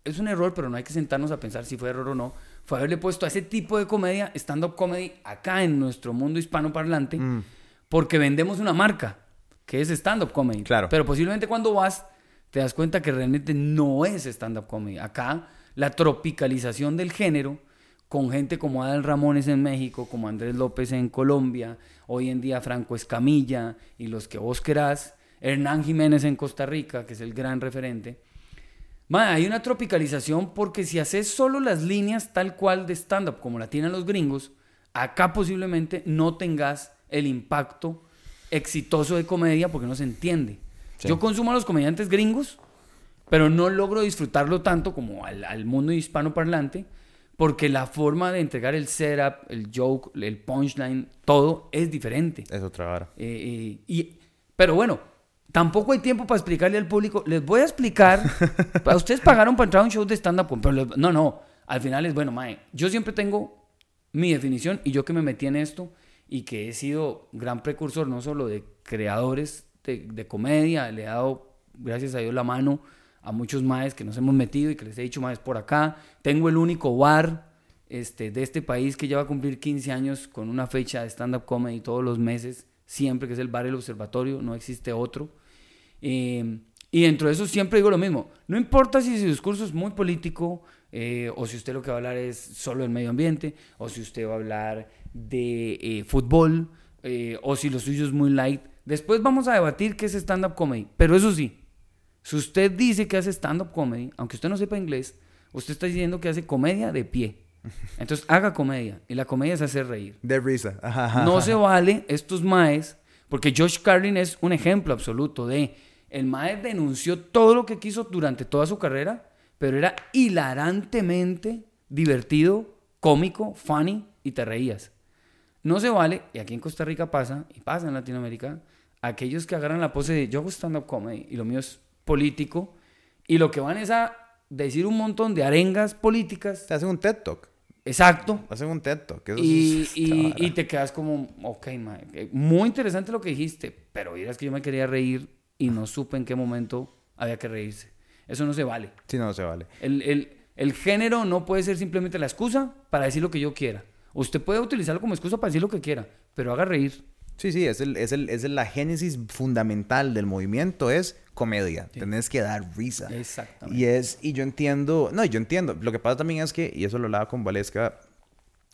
es un error, pero no hay que sentarnos a pensar si fue error o no fue haberle puesto a ese tipo de comedia, stand-up comedy, acá en nuestro mundo hispanoparlante, mm. porque vendemos una marca, que es stand-up comedy. Claro. Pero posiblemente cuando vas, te das cuenta que realmente no es stand-up comedy. Acá, la tropicalización del género, con gente como Adal Ramones en México, como Andrés López en Colombia, hoy en día Franco Escamilla y los que vos querás, Hernán Jiménez en Costa Rica, que es el gran referente hay una tropicalización porque si haces solo las líneas tal cual de stand-up como la tienen los gringos, acá posiblemente no tengas el impacto exitoso de comedia porque no se entiende. Yo consumo a los comediantes gringos, pero no logro disfrutarlo tanto como al, mundo hispano parlante porque la forma de entregar el setup, el joke, el punchline, todo es diferente. Es otra vara. Eh, eh, y, pero bueno, Tampoco hay tiempo para explicarle al público. Les voy a explicar. ustedes pagaron para entrar a un show de stand-up. Pero no, no. Al final es bueno, mae. Yo siempre tengo mi definición y yo que me metí en esto y que he sido gran precursor no solo de creadores de, comedia, le he dado, gracias a Dios, la mano a muchos maes que nos hemos metido y que les he dicho maes por acá. Tengo el único bar este, de este país que ya va a cumplir 15 años con una fecha de stand-up comedy todos los meses, siempre que es el bar El Observatorio, no existe otro. Em, y dentro de eso siempre digo lo mismo. No importa si su discurso es muy político, eh, o si usted lo que va a hablar es solo el medio ambiente, o si usted va a hablar de eh, fútbol, eh, o si lo suyo es muy light. Después vamos a debatir qué es stand-up comedy. Pero eso sí, si usted dice que hace stand-up comedy, aunque usted no sepa inglés, usted está diciendo que hace comedia de pie. Entonces haga comedia. Y la comedia es hacer reír. De risa. No se vale estos maes, porque Josh Carlin es un ejemplo absoluto de el Mae denunció todo lo que quiso durante toda su carrera, pero era hilarantemente divertido, cómico, funny y te reías. No se vale, y aquí en Costa Rica pasa, y pasa en Latinoamérica, aquellos que agarran la pose de yo hago stand-up comedy y lo mío es político, y lo que van es a decir un montón de arengas políticas. Te hacen un TED Talk. Exacto. Hacen un TED Talk. y, y, te quedas como, ok, eh, muy interesante lo que dijiste, pero dirás que yo me quería reír y no supe en qué momento había que reírse. Eso no se vale. Sí, no, se vale. El, el, el, género no puede ser simplemente la excusa para decir lo que yo quiera. Usted puede utilizarlo como excusa para decir lo que quiera, pero haga reír. Sí, sí, es, el, es, el, es la génesis fundamental del movimiento, es comedia. Tenés que dar risa. Exactamente. Y, es, y yo entiendo, no, yo entiendo. Lo que pasa también es que, y eso lo hablaba con Valesca,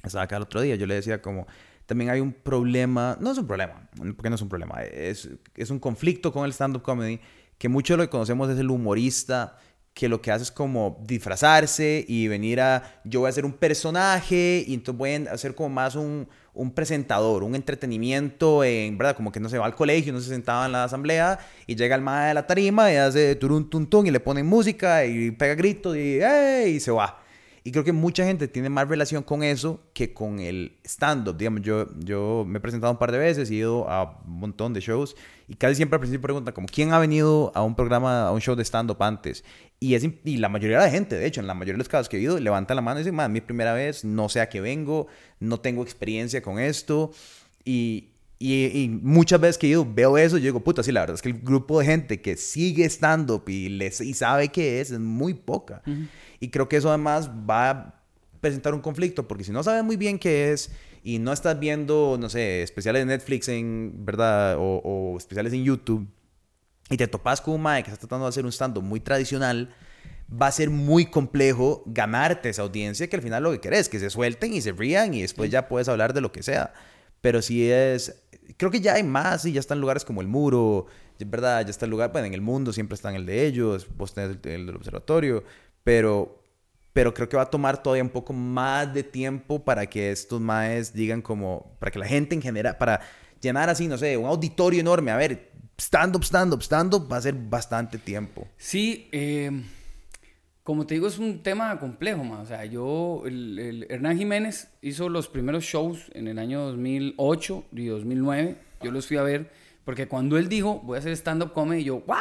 estaba acá el otro día, yo le decía como, también hay un problema, no es un problema, porque no es un problema, es, es un conflicto con el stand-up comedy, que mucho de lo que conocemos es el humorista que lo que hace es como disfrazarse y venir a, yo voy a ser un personaje y entonces voy a hacer como más un, un presentador, un entretenimiento, en verdad, como que no se va al colegio, no se sentaba en la asamblea y llega el mae de la tarima y hace turun tun y le ponen música y pega gritos y, ¡hey! y se va. Y creo que mucha gente tiene más relación con eso que con el stand-up. Digamos, yo, yo me he presentado un par de veces, he ido a un montón de shows y casi siempre al principio preguntan como, ¿quién ha venido a un programa, a un show de stand-up antes? Y, es, y la mayoría de la gente, de hecho, en la mayoría de los casos que he ido, levanta la mano y dice, es mi primera vez, no sé a qué vengo, no tengo experiencia con esto. Y, y, muchas veces que ido veo eso y digo, puta, sí, la verdad es que el grupo de gente que sigue stand-up y, y sabe qué es, es muy poca. Y creo que eso además va a presentar un conflicto, porque si no sabes muy bien qué es y no estás viendo, no sé, especiales de Netflix en, ¿verdad? O, especiales en YouTube, y te topas con un mae que está tratando de hacer un stand-up muy tradicional, va a ser muy complejo ganarte esa audiencia que al final lo que querés, que se suelten y se rían y después ya puedes hablar de lo que sea. Pero si es, creo que ya hay más y ya están lugares como el muro, ¿verdad? Ya está el lugar, bueno, en el mundo siempre están el de ellos, vos tenés el del observatorio, pero, pero creo que va a tomar todavía un poco más de tiempo para que estos maes digan como, para que la gente en general, para llenar así, no sé, un auditorio enorme, a ver, stand-up, stand-up, stand-up, va a ser bastante tiempo. Sí, eh, como te digo, es un tema complejo, más. O sea, yo, el, Hernán Jiménez hizo los primeros shows en el año 2008 y 2009. Yo los fui a ver porque cuando él dijo, voy a hacer stand-up comedy, yo, ¡guau!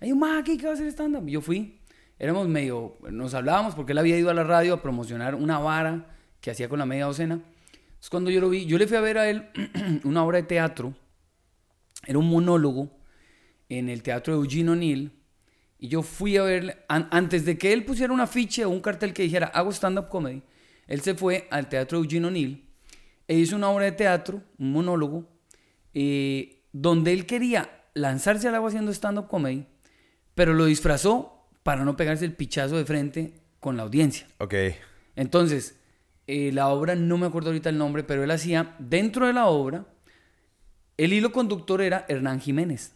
Hay un más aquí que va a hacer stand-up. Yo fui éramos medio, nos hablábamos porque él había ido a la radio a promocionar una vara que hacía con la media docena. Entonces cuando yo lo vi, yo le fui a ver a él una obra de teatro, era un monólogo en el teatro de Eugene O'Neill, y yo fui a verle, antes de que él pusiera un afiche o un cartel que dijera, hago stand-up comedy, él se fue al teatro de Eugene O'Neill e hizo una obra de teatro, un monólogo, eh, donde él quería lanzarse al agua haciendo stand-up comedy, pero lo disfrazó para no pegarse el pichazo de frente con la audiencia. Ok. Entonces, eh, la obra, no me acuerdo ahorita el nombre, pero él hacía, dentro de la obra, el hilo conductor era Hernán Jiménez.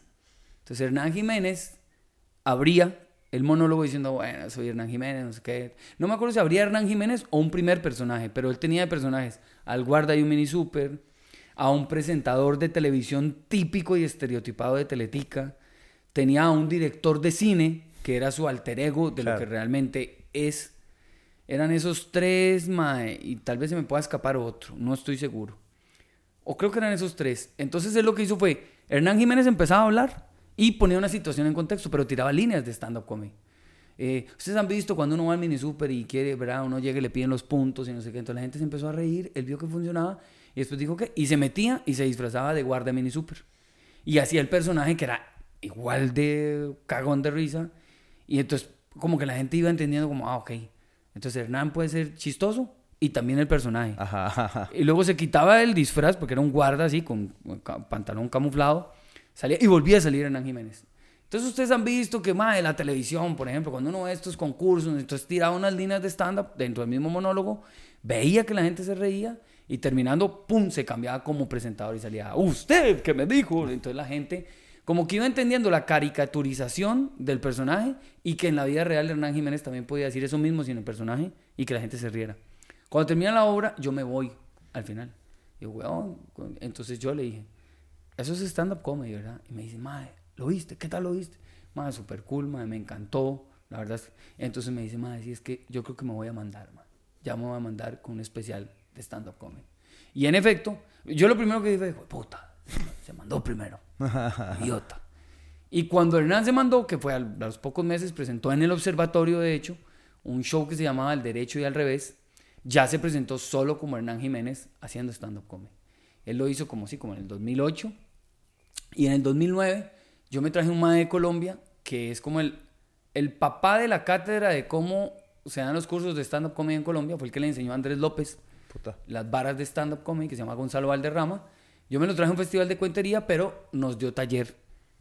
Entonces, Hernán Jiménez abría el monólogo diciendo, bueno, soy Hernán Jiménez, no sé qué. No me acuerdo si abría Hernán Jiménez o un primer personaje, pero él tenía de personajes al guarda y un mini super, a un presentador de televisión típico y estereotipado de Teletica, tenía a un director de cine que era su alter ego de lo que realmente es. Eran esos tres, mae, y tal vez se me pueda escapar otro, no estoy seguro. O creo que eran esos tres. Entonces él lo que hizo fue, Hernán Jiménez empezaba a hablar y ponía una situación en contexto, pero tiraba líneas de stand-up comedy. Eh, ustedes han visto cuando uno va al mini super y quiere, ¿verdad? Uno llega y le piden los puntos y no sé qué. Entonces la gente se empezó a reír, él vio que funcionaba y después dijo que, y se metía y se disfrazaba de guardia mini super. Y hacía el personaje que era igual de cagón de risa y entonces como que la gente iba entendiendo como, ah, ok. Entonces Hernán puede ser chistoso y también el personaje. Ajá, Y luego se quitaba el disfraz porque era un guarda así con pantalón camuflado. Salía y volvía a salir Hernán Jiménez. Entonces ustedes han visto que más de la televisión, por ejemplo, cuando uno ve estos concursos, entonces tiraba unas líneas de stand-up dentro del mismo monólogo, veía que la gente se reía y terminando, ¡pum!, se cambiaba como presentador y salía, usted que me dijo. Entonces la gente como que iba entendiendo la caricaturización del personaje y que en la vida real Hernán Jiménez también podía decir eso mismo sin el personaje y que la gente se riera. Cuando termina la obra, yo me voy al final. Y weón, entonces yo le dije, eso es stand-up comedy, ¿verdad? Y me dice, madre, ¿lo viste? ¿Qué tal lo viste? Madre, súper cool, madre, me encantó. La verdad es Entonces me dice, madre, sí, es que yo creo que me voy a mandar, madre. Ya me voy a mandar con un especial de stand-up comedy. Y en efecto, yo lo primero que dije fue, puta, se mandó primero. Idiota. Y cuando Hernán se mandó, que fue a los pocos meses, presentó en el observatorio, de hecho, un show que se llamaba El Derecho y al Revés, ya se presentó solo como Hernán Jiménez haciendo stand-up comedy. Él lo hizo como sí, como en el 2008. Y en el 2009 yo me traje un mae de Colombia que es como el, el papá de la cátedra de cómo se dan los cursos de stand-up comedy en Colombia. Fue el que le enseñó a Andrés López las varas de stand-up comedy que se llama Gonzalo Valderrama. Yo me lo traje a un festival de cuentería, pero nos dio taller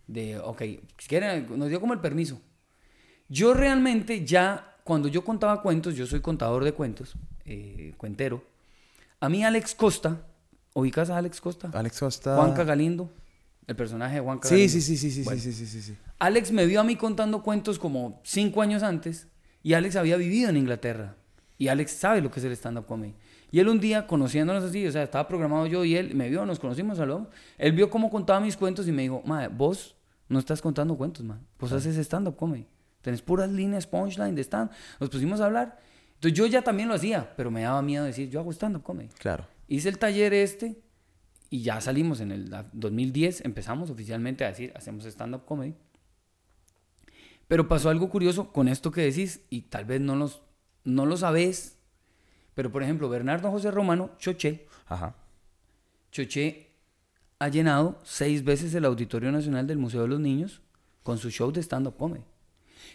de, ok, si quieren, nos dio como el permiso. Yo realmente ya, cuando yo contaba cuentos, yo soy contador de cuentos, eh, cuentero. A mí Alex Costa, ¿ubicas a Alex Costa? Alex Costa. Juanca Galindo. El personaje de Juan Sí, Carlos. sí, sí, sí, sí, Bueno. sí, sí, sí, sí. Alex me vio a mí contando cuentos como cinco años antes y Alex había vivido en Inglaterra y Alex sabe lo que es el stand-up comedy. Y él un día, conociéndonos así, o sea, estaba programado yo y él, me vio, nos conocimos, hablamos. Él vio cómo contaba mis cuentos y me dijo, madre, vos no estás contando cuentos, man. Vos haces stand-up comedy. Tenés puras líneas, punchline de stand. Nos pusimos a hablar. Entonces yo ya también lo hacía, pero me daba miedo decir, yo hago stand-up comedy. Claro. Hice el taller este y ya salimos en el 2010, empezamos oficialmente a decir, hacemos stand-up comedy. Pero pasó algo curioso con esto que decís y tal vez no, los, no lo sabés. Pero por ejemplo, Bernardo José Romano, Choché, Ajá. Choché ha llenado seis veces el Auditorio Nacional del Museo de los Niños con su show de stand-up comedy.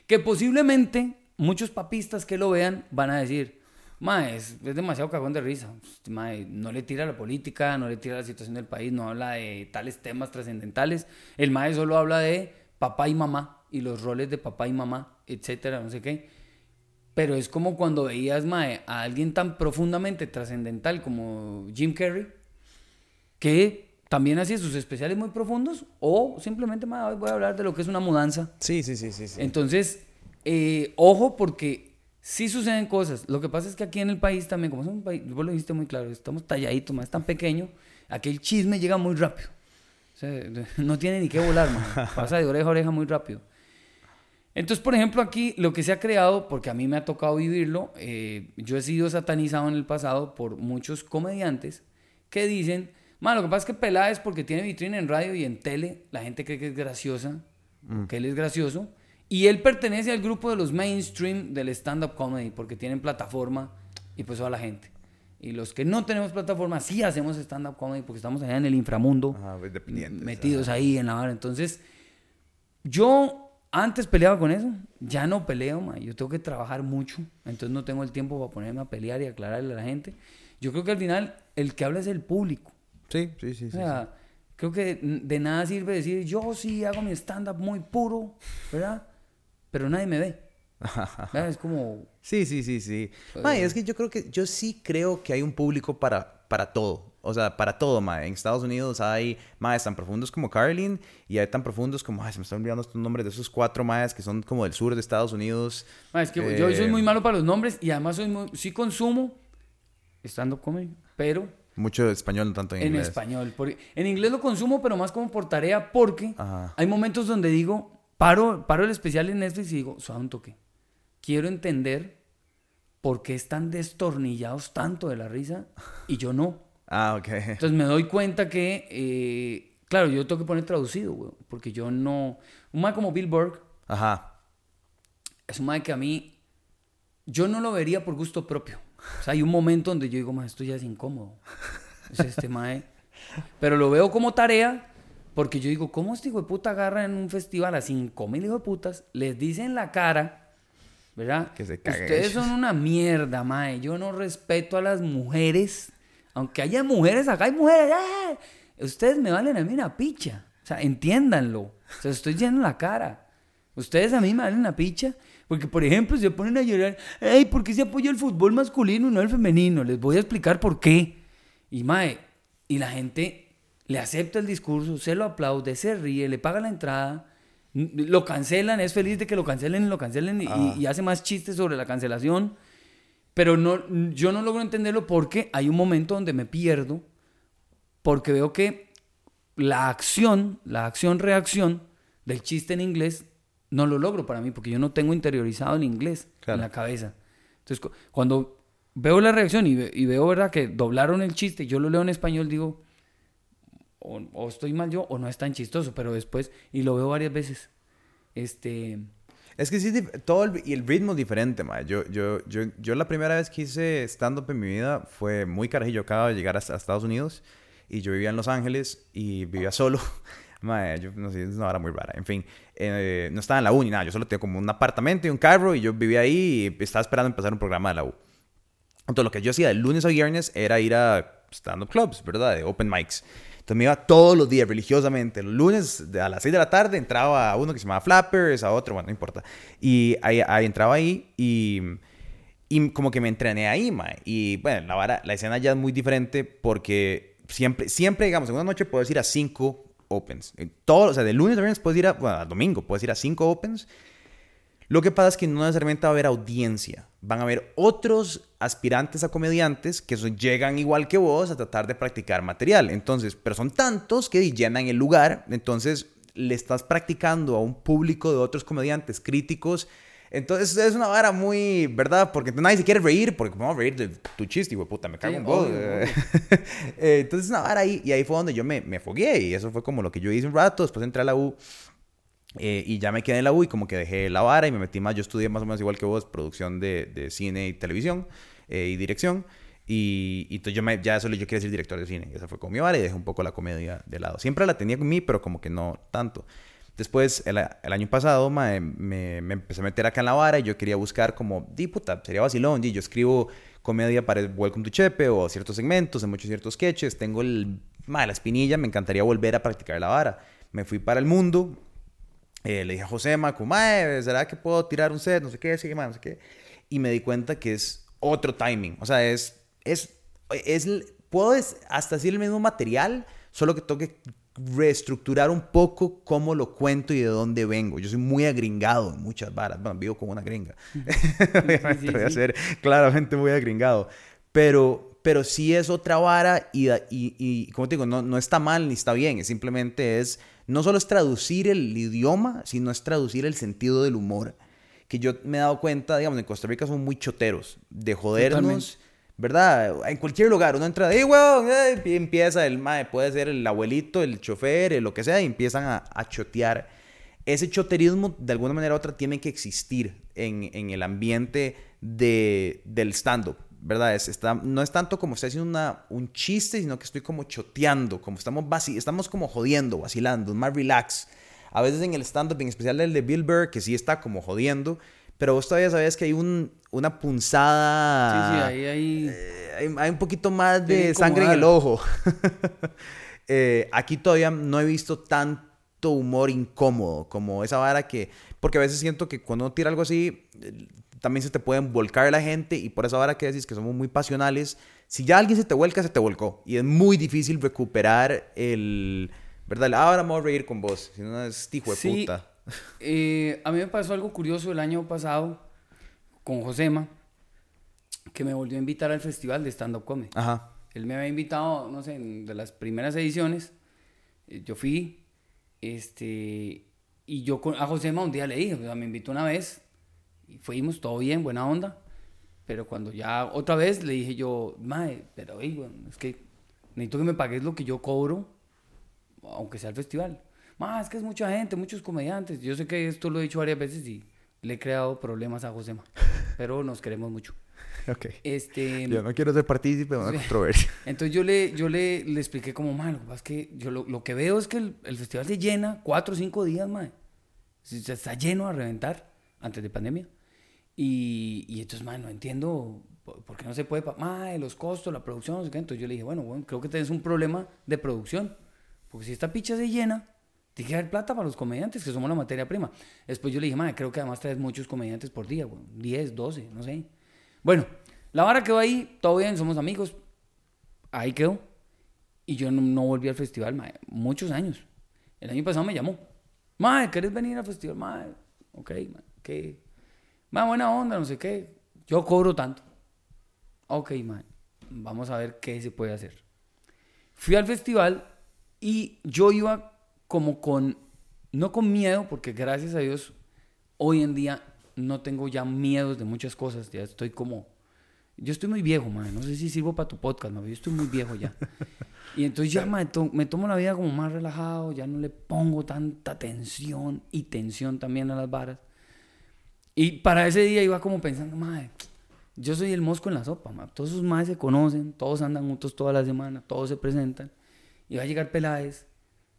Que posiblemente muchos papistas que lo vean van a decir, Mae, es, es demasiado cagón de risa. Mae, no le tira a la política, no le tira a la situación del país, no habla de tales temas trascendentales. El Mae solo habla de papá y mamá y los roles de papá y mamá, etcétera, no sé qué. Pero es como cuando veías, Mae, a alguien tan profundamente trascendental como Jim Carrey, que también hacía sus especiales muy profundos, o simplemente, Mae, hoy voy a hablar de lo que es una mudanza. Sí, sí, sí, sí. sí. Entonces, eh, ojo porque sí suceden cosas. Lo que pasa es que aquí en el país también, como es un país, vos lo dijiste muy claro, estamos talladitos, más tan pequeño, aquí el chisme llega muy rápido. O sea, no tiene ni que volar, man. Pasa de oreja a oreja muy rápido. Entonces, por ejemplo, aquí lo que se ha creado, porque a mí me ha tocado vivirlo, eh, yo he sido satanizado en el pasado por muchos comediantes que dicen, man, lo que pasa es que Pelá es porque tiene vitrina en radio y en tele, la gente cree que es graciosa, que él es gracioso, y él pertenece al grupo de los mainstream del stand-up comedy, porque tienen plataforma y pues va la gente. Y los que no tenemos plataforma, sí hacemos stand-up comedy porque estamos allá en el inframundo, Ajá, pues, metidos ahí en la vara. Entonces, yo antes peleaba con eso, ya no peleo, ma. yo tengo que trabajar mucho, entonces no tengo el tiempo para ponerme a pelear y aclararle a la gente. Yo creo que al final el que habla es el público. Sí, sí, sí. O sí, sea, creo que de nada sirve decir, yo sí hago mi stand-up muy puro, ¿verdad? Pero nadie me ve. ¿Verdad? Es como... Sí, sí, sí, sí. Mae, es que yo creo que, yo sí creo que hay un público para, para todo. O sea, para todo, mae. En Estados Unidos hay maes tan profundos como Carlin y hay tan profundos como, ay, se me están olvidando estos nombres de esos cuatro maes que son como del sur de Estados Unidos. Ma, es que yo soy Eh, muy malo para los nombres y además soy muy, sí consumo stand-up comedy, pero Mucho español, no tanto en, en inglés. español. Porque- en inglés lo consumo, pero más como por tarea, porque Ajá. hay momentos donde digo, paro, paro el especial en Netflix y digo, suave un toque. Quiero entender por qué están destornillados tanto de la risa y yo no. Ah, ok. Entonces me doy cuenta que, eh, claro, yo tengo que poner traducido, güey, porque yo no... Un mae como Bill Burke Ajá. es un mae que a mí, yo no lo vería por gusto propio. O sea, hay un momento donde yo digo, mae, esto ya es incómodo. Es este mae. Pero lo veo como tarea porque yo digo, ¿cómo este hijo de puta agarra en un festival a 5 mil hijos de putas? Les dice en la cara, ¿verdad? Que se caguen Ustedes ellos". son una mierda, mae. Yo no respeto a las mujeres. Aunque haya mujeres, acá hay mujeres. ¡eh! Ustedes me valen a mí una picha. O sea, entiéndanlo. O sea, estoy yendo en la cara. Ustedes a mí me valen una picha. Porque, por ejemplo, se ponen a llorar. ¡Ey! ¿Por qué se apoya el fútbol masculino y no el femenino? Les voy a explicar por qué. Y, mae, y la gente le acepta el discurso, se lo aplaude, se ríe, le paga la entrada, lo cancelan, es feliz de que lo cancelen y lo cancelen y, y hace más chistes sobre la cancelación. Pero no, yo no logro entenderlo porque hay un momento donde me pierdo, porque veo que la acción, la acción-reacción del chiste en inglés, no lo logro para mí, porque yo no tengo interiorizado el inglés Claro. en la cabeza. Entonces, cu- cuando veo la reacción y veo, ¿verdad?, que doblaron el chiste, yo lo leo en español, digo, o, o estoy mal yo, o no es tan chistoso, pero después, y lo veo varias veces, este... Es que sí, todo el, y el ritmo es diferente, mae. Yo, yo, yo, yo la primera vez que hice stand-up en mi vida fue muy carajillo. Acabo de llegar a, a Estados Unidos y yo vivía en Los Ángeles y vivía solo. Mae, yo no sé, es una hora muy rara. En fin, eh, no estaba en la uni, nada. Yo solo tenía como un apartamento y un carro y yo vivía ahí y estaba esperando empezar un programa de la U. Entonces, lo que yo hacía de lunes a viernes era ir a stand-up clubs, ¿verdad? De open mics. Entonces me iba todos los días religiosamente. Los lunes a las 6 de la tarde entraba a uno que se llamaba Flappers, a otro, bueno, no importa. Y ahí, ahí entraba ahí y, y como que me entrené ahí, mae. Y bueno, la, vara- la escena ya es muy diferente porque siempre, siempre, digamos, en una noche puedes ir a 5 opens. Todo, o sea, de lunes a viernes puedes ir a, bueno, a domingo, puedes ir a cinco opens. Lo que pasa es que no necesariamente va a haber audiencia. Van a haber otros aspirantes a comediantes que llegan igual que vos a tratar de practicar material. Entonces, pero son tantos que llenan el lugar. Entonces, le estás practicando a un público de otros comediantes críticos entonces es una vara muy, ¿verdad? Porque nadie se quiere reír, porque vamos a reír de tu chiste, güey, puta, me cago en vos. Eh, entonces es una vara ahí, y ahí fue donde yo me, me fogué, y eso fue como lo que yo hice un rato, después entré a la U, eh, y ya me quedé en la U y como que dejé la vara y me metí más, yo estudié más o menos igual que vos, producción de, de cine y televisión eh, y dirección. Y, entonces yo ya solo yo quería ser director de cine. Y esa fue como mi vara y dejé un poco la comedia de lado. Siempre la tenía con mí, pero como que no tanto. Después, el, año pasado, me, me, empecé a meter acá en la vara y yo quería buscar como, di puta, sería vacilón, y yo escribo comedia para Welcome to Chepe o ciertos segmentos, en muchos ciertos sketches, tengo el, ma, la espinilla, me encantaría volver a practicar la vara. Me fui para el mundo, eh, le dije a Josema, como, ¿será que puedo tirar un set? No sé qué, sí, no sé qué. Y me di cuenta que es otro timing, o sea, es, es, es, puedo hasta decir el mismo material, solo que tengo que reestructurar un poco cómo lo cuento y de dónde vengo. Yo soy muy agringado en muchas varas. Bueno, vivo como una gringa. Obviamente voy a ser claramente muy agringado. Pero, pero sí es otra vara y, y, y como te digo, no, no está mal ni está bien. Es simplemente es, no solo es traducir el idioma, sino es traducir el sentido del humor. Que yo me he dado cuenta, digamos, en Costa Rica son muy choteros de jodernos. ¿verdad? En cualquier lugar, uno entra de, weón, y empieza el mae, puede ser el abuelito, el chofer, lo que sea, y empiezan a, chotear. Ese choterismo, de alguna manera u otra, tiene que existir en, en el ambiente de, del stand-up, ¿verdad? Es, está, no es tanto como estoy haciendo una, un chiste, sino que estoy como choteando, como estamos, estamos como jodiendo, vacilando, más relax. A veces en el stand-up, en especial el de Bill Burr, que sí está como jodiendo, pero vos todavía sabes que hay un, una punzada. Sí, sí, ahí hay... Eh, hay, un poquito más de sangre en el ojo. Eh, aquí todavía no he visto tanto humor incómodo como esa vara que. Porque a veces siento que cuando uno tira algo así, también se te pueden volcar la gente y por esa vara que decís que somos muy pasionales. Si ya alguien se te vuelca, se te volcó. Y es muy difícil recuperar el. ¿Verdad? Ahora me voy a reír con vos. Si no es hijo de puta. Eh, a mí me pasó algo curioso el año pasado con Josema, que me volvió a invitar al festival de stand-up comedy. Ajá. Él me había invitado, no sé, de las primeras ediciones. Eh, yo fui, este, y yo a Josema un día le dije, o sea, me invitó una vez, y fuimos, todo bien, buena onda. Pero cuando ya otra vez le dije yo, mae, pero es que necesito que me pagues lo que yo cobro, aunque sea el festival más es que es mucha gente, muchos comediantes. Yo sé que esto lo he dicho varias veces y le he creado problemas a Josema, pero nos queremos mucho. Ok. Este, yo no quiero ser partícipe de una controversia. Entonces yo le, yo le, le expliqué como, malo, es que yo lo, lo, que veo es que el, el, festival se llena cuatro o cinco días, mae. Está lleno a reventar antes de pandemia. Y, entonces, mae, no entiendo por qué no se puede, mae, los costos, la producción, no sé qué. Entonces yo le dije, bueno, bueno, creo que tenés un problema de producción. Porque si esta picha se llena, tiene que haber plata para los comediantes, que somos la materia prima. Después yo le dije, madre, creo que además traes muchos comediantes por día, 10, 12, no sé. Bueno, la vara quedó ahí, todo bien, somos amigos. Ahí quedó. Y yo no, volví al festival, madre, muchos años. El año pasado me llamó. Madre, ¿querés venir al festival? Madre, ok, ¿qué? Madre, buena onda, no sé qué. Yo cobro tanto. Ok, madre, vamos a ver qué se puede hacer. Fui al festival y yo iba como con, no con miedo, porque gracias a Dios hoy en día no tengo ya miedos de muchas cosas, ya estoy como, yo estoy muy viejo, man, no sé si sirvo para tu podcast, yo estoy muy viejo ya. Y entonces ya me tomo la vida como más relajado, ya no le pongo tanta tensión y tensión también a las varas. Y para ese día iba como pensando, madre, yo soy el mosco en la sopa, madre. todos sus madres se conocen, todos andan juntos toda la semana, todos se presentan. Y va a llegar Peláez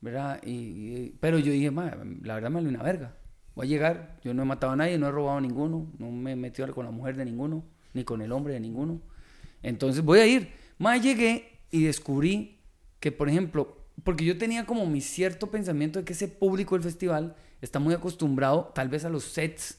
¿verdad? Y, pero yo dije, la verdad me vale una verga. Voy a llegar, yo no he matado a nadie, no he robado a ninguno, no me he metido con la mujer de ninguno, ni con el hombre de ninguno. Entonces voy a ir. Más llegué y descubrí que, por ejemplo, porque yo tenía como mi cierto pensamiento de que ese público del festival está muy acostumbrado tal vez a los sets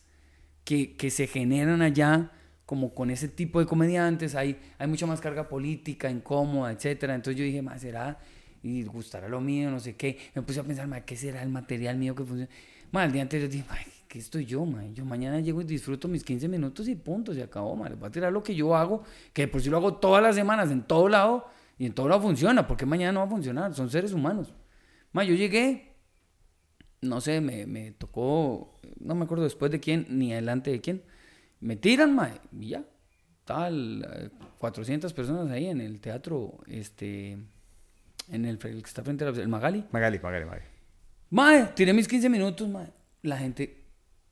que, que se generan allá, como con ese tipo de comediantes, hay, hay mucha más carga política, incómoda, etc. Entonces yo dije, más será y gustará lo mío, no sé qué. Me puse a pensar, ¿qué será el material mío que funciona? Mae, el día anterior dije, mae, ¿qué estoy yo, mae? Yo mañana llego y disfruto mis 15 minutos y punto, se acabó, mae. Les voy a tirar lo que yo hago, que por si lo hago todas las semanas, en todo lado, y en todo lado funciona. porque mañana no va a funcionar? Son seres humanos. Mae, yo llegué, no sé, me, me tocó, no me acuerdo después de quién, ni adelante de quién. Me tiran, mae, y ya. Tal, 400 personas ahí en el teatro, este, en el, que está frente al Magali. Magali, Magali, Magali. Mae, tiré mis 15 minutos, mae. La gente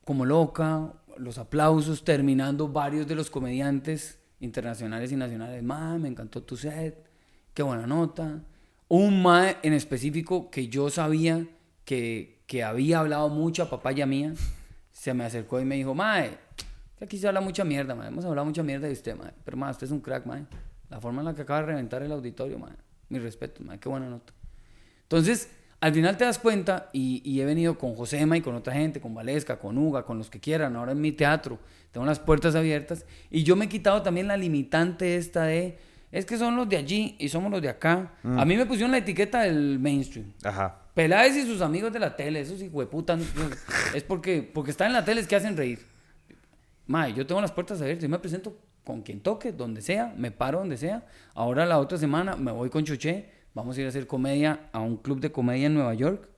como loca, los aplausos, terminando varios de los comediantes internacionales y nacionales. Mae, me encantó tu set, qué buena nota. Un mae en específico que yo sabía que, que había hablado mucho a papaya mía, se me acercó y me dijo, mae, que aquí se habla mucha mierda, mae. Hemos hablado mucha mierda de usted, mae. Pero, mae, usted es un crack, mae. La forma en la que acaba de reventar el auditorio, mae. Mi respeto, mae. Qué buena nota. Entonces, al final te das cuenta, y, he venido con Josema y con otra gente, con Valesca, con Uga, con los que quieran, ahora en mi teatro, tengo las puertas abiertas, y yo me he quitado también la limitante esta de, es que son los de allí y somos los de acá. Mm. A mí me pusieron la etiqueta del mainstream. Ajá. Peláez y sus amigos de la tele, esos hijueputas, es porque, porque están en la tele es que hacen reír. Mae, yo tengo las puertas abiertas, yo me presento con quien toque, donde sea, me paro donde sea. Ahora la otra semana me voy con Choché, vamos a ir a hacer comedia a un club de comedia en Nueva York.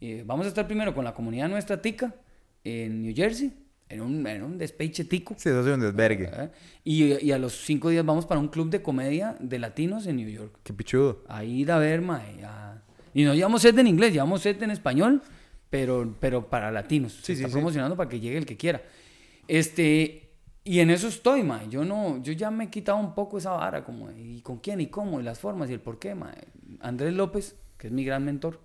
y vamos a estar primero con la comunidad nuestra tica en New Jersey, en un, en un despeche tico. Sí, eso es un desvergue. ¿Eh? Y, y, a los cinco días vamos para un club de comedia de latinos en New York. Qué pichudo. Ahí ir a ver, mae. Y no llevamos set en inglés, llevamos set en español, pero, pero para latinos. Sí, Se sí, está promocionando para que llegue el que quiera. Este, y en eso estoy, ma. Yo no, yo ya me he quitado un poco esa vara, como, ¿y con quién y cómo? Y las formas y el por qué, ma. Andrés López, que es mi gran mentor,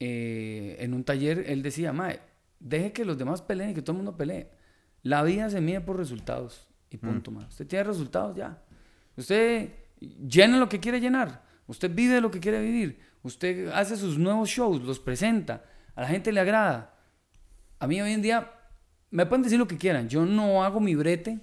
eh, en un taller él decía, ma, deje que los demás peleen y que todo el mundo pelee. La vida se mide por resultados y mm. punto, ma. Usted tiene resultados ya. Usted llena lo que quiere llenar. Usted vive lo que quiere vivir. Usted hace sus nuevos shows, los presenta. A la gente le agrada. A mí hoy en día me pueden decir lo que quieran. Yo no hago mi brete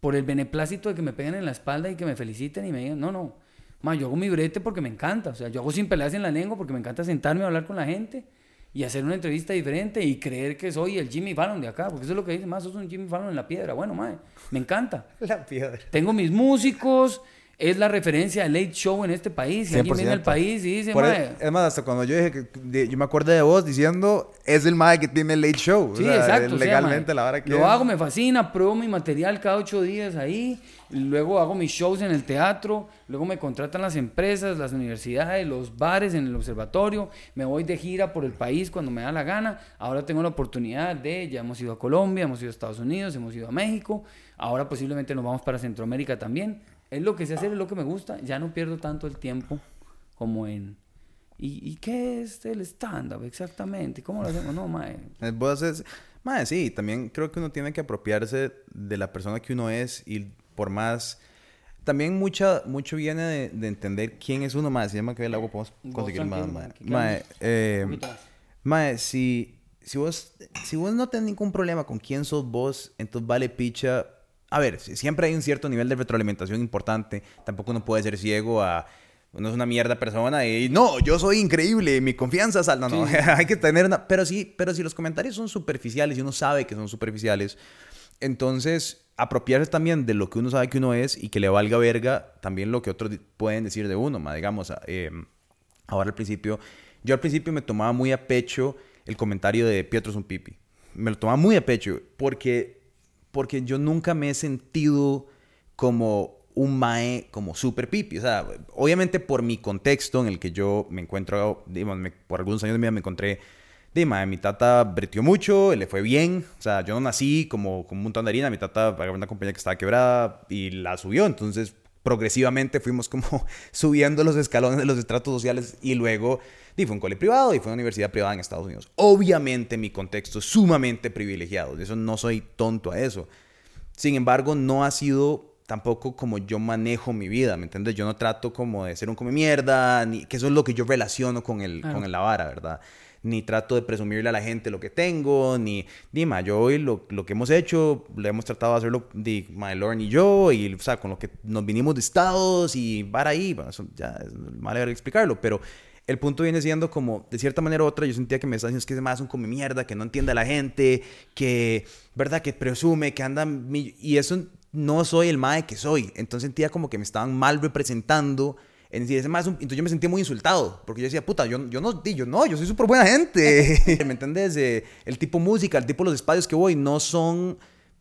por el beneplácito de que me peguen en la espalda y que me feliciten y me digan, no, no. Ma, yo hago mi brete porque me encanta. O sea, yo hago sin peleas en la lengua porque me encanta sentarme a hablar con la gente y hacer una entrevista diferente y creer que soy el Jimmy Fallon de acá. Porque eso es lo que dice, más sos un Jimmy Fallon en la piedra. Bueno, madre, me encanta. La piedra. Tengo mis músicos, es la referencia al late show en este país. Y alguien viene al país y dice, Es más, hasta cuando yo dije que yo me acuerdo de vos diciendo, es el mae que tiene el late show. Sí, exacto. Legalmente la hora que. Lo hago, me fascina, pruebo mi material cada ocho días ahí. Luego hago mis shows en el teatro. Luego me contratan las empresas, las universidades, los bares en el observatorio. Me voy de gira por el país cuando me da la gana. Ahora tengo la oportunidad de, ya hemos ido a Colombia, hemos ido a Estados Unidos, hemos ido a México. Ahora posiblemente nos vamos para Centroamérica también es lo que sé hacer, es lo que me gusta. Ya no pierdo tanto el tiempo como en... ¿Y, qué es el stand-up exactamente? ¿Cómo lo hacemos? No, mae. Vos haces... Mae, sí, también creo que uno tiene que apropiarse de la persona que uno es y por más... También mucha, mucho viene de, entender quién es uno, mae. Se llama que el agua podemos conseguir más, mae. Mae, eh, mae, si, si, vos, si vos no tenés ningún problema con quién sos vos, entonces vale picha a ver, siempre hay un cierto nivel de retroalimentación importante. Tampoco uno puede ser ciego a uno es una mierda persona y no, yo soy increíble, mi confianza sal. No, no, hay que tener una. Pero sí, pero si los comentarios son superficiales y uno sabe que son superficiales, entonces apropiarse también de lo que uno sabe que uno es y que le valga verga también lo que otros pueden decir de uno, digamos. Eh, ahora al principio, yo al principio me tomaba muy a pecho el comentario de Pietro es un pipi. Me lo tomaba muy a pecho porque porque yo nunca me he sentido como un mae como super pipi. O sea, obviamente por mi contexto en el que yo me encuentro, digamos, por algunos años de mi vida me encontré, de mae, mi tata bretió mucho, le fue bien. O sea, yo no nací como, como un montón de harina, mi tata pagaba una compañía que estaba quebrada y la subió. Entonces, progresivamente fuimos como subiendo los escalones de los estratos sociales y luego y fue un cole privado y fue una universidad privada en Estados Unidos. Obviamente mi contexto es sumamente privilegiado, de eso no soy tonto a eso. Sin embargo, no ha sido tampoco como yo manejo mi vida, ¿me entiendes? Yo no trato como de ser un come mierda, ni que eso es lo que yo relaciono con el, con la vara, ¿verdad? Ni trato de presumirle a la gente lo que tengo, ni, ni ma, yo hoy lo, lo, que hemos hecho, le hemos tratado de hacerlo, de My Lord y yo, y o sea, con lo que nos vinimos de Estados y para ahí, bueno, ya es mal explicarlo, pero el punto viene siendo como, de cierta manera u otra, yo sentía que me estaban diciendo que es más un come mierda, que no entiende a la gente, que, ¿verdad? Que presume, que anda... Y eso no soy el mae que soy. Entonces sentía como que me estaban mal representando. En decir, ese más entonces yo me sentía muy insultado, porque yo decía, puta, yo, yo no, yo no, yo soy súper buena gente. ¿Me entiendes? el tipo música, el tipo los espacios que voy, no son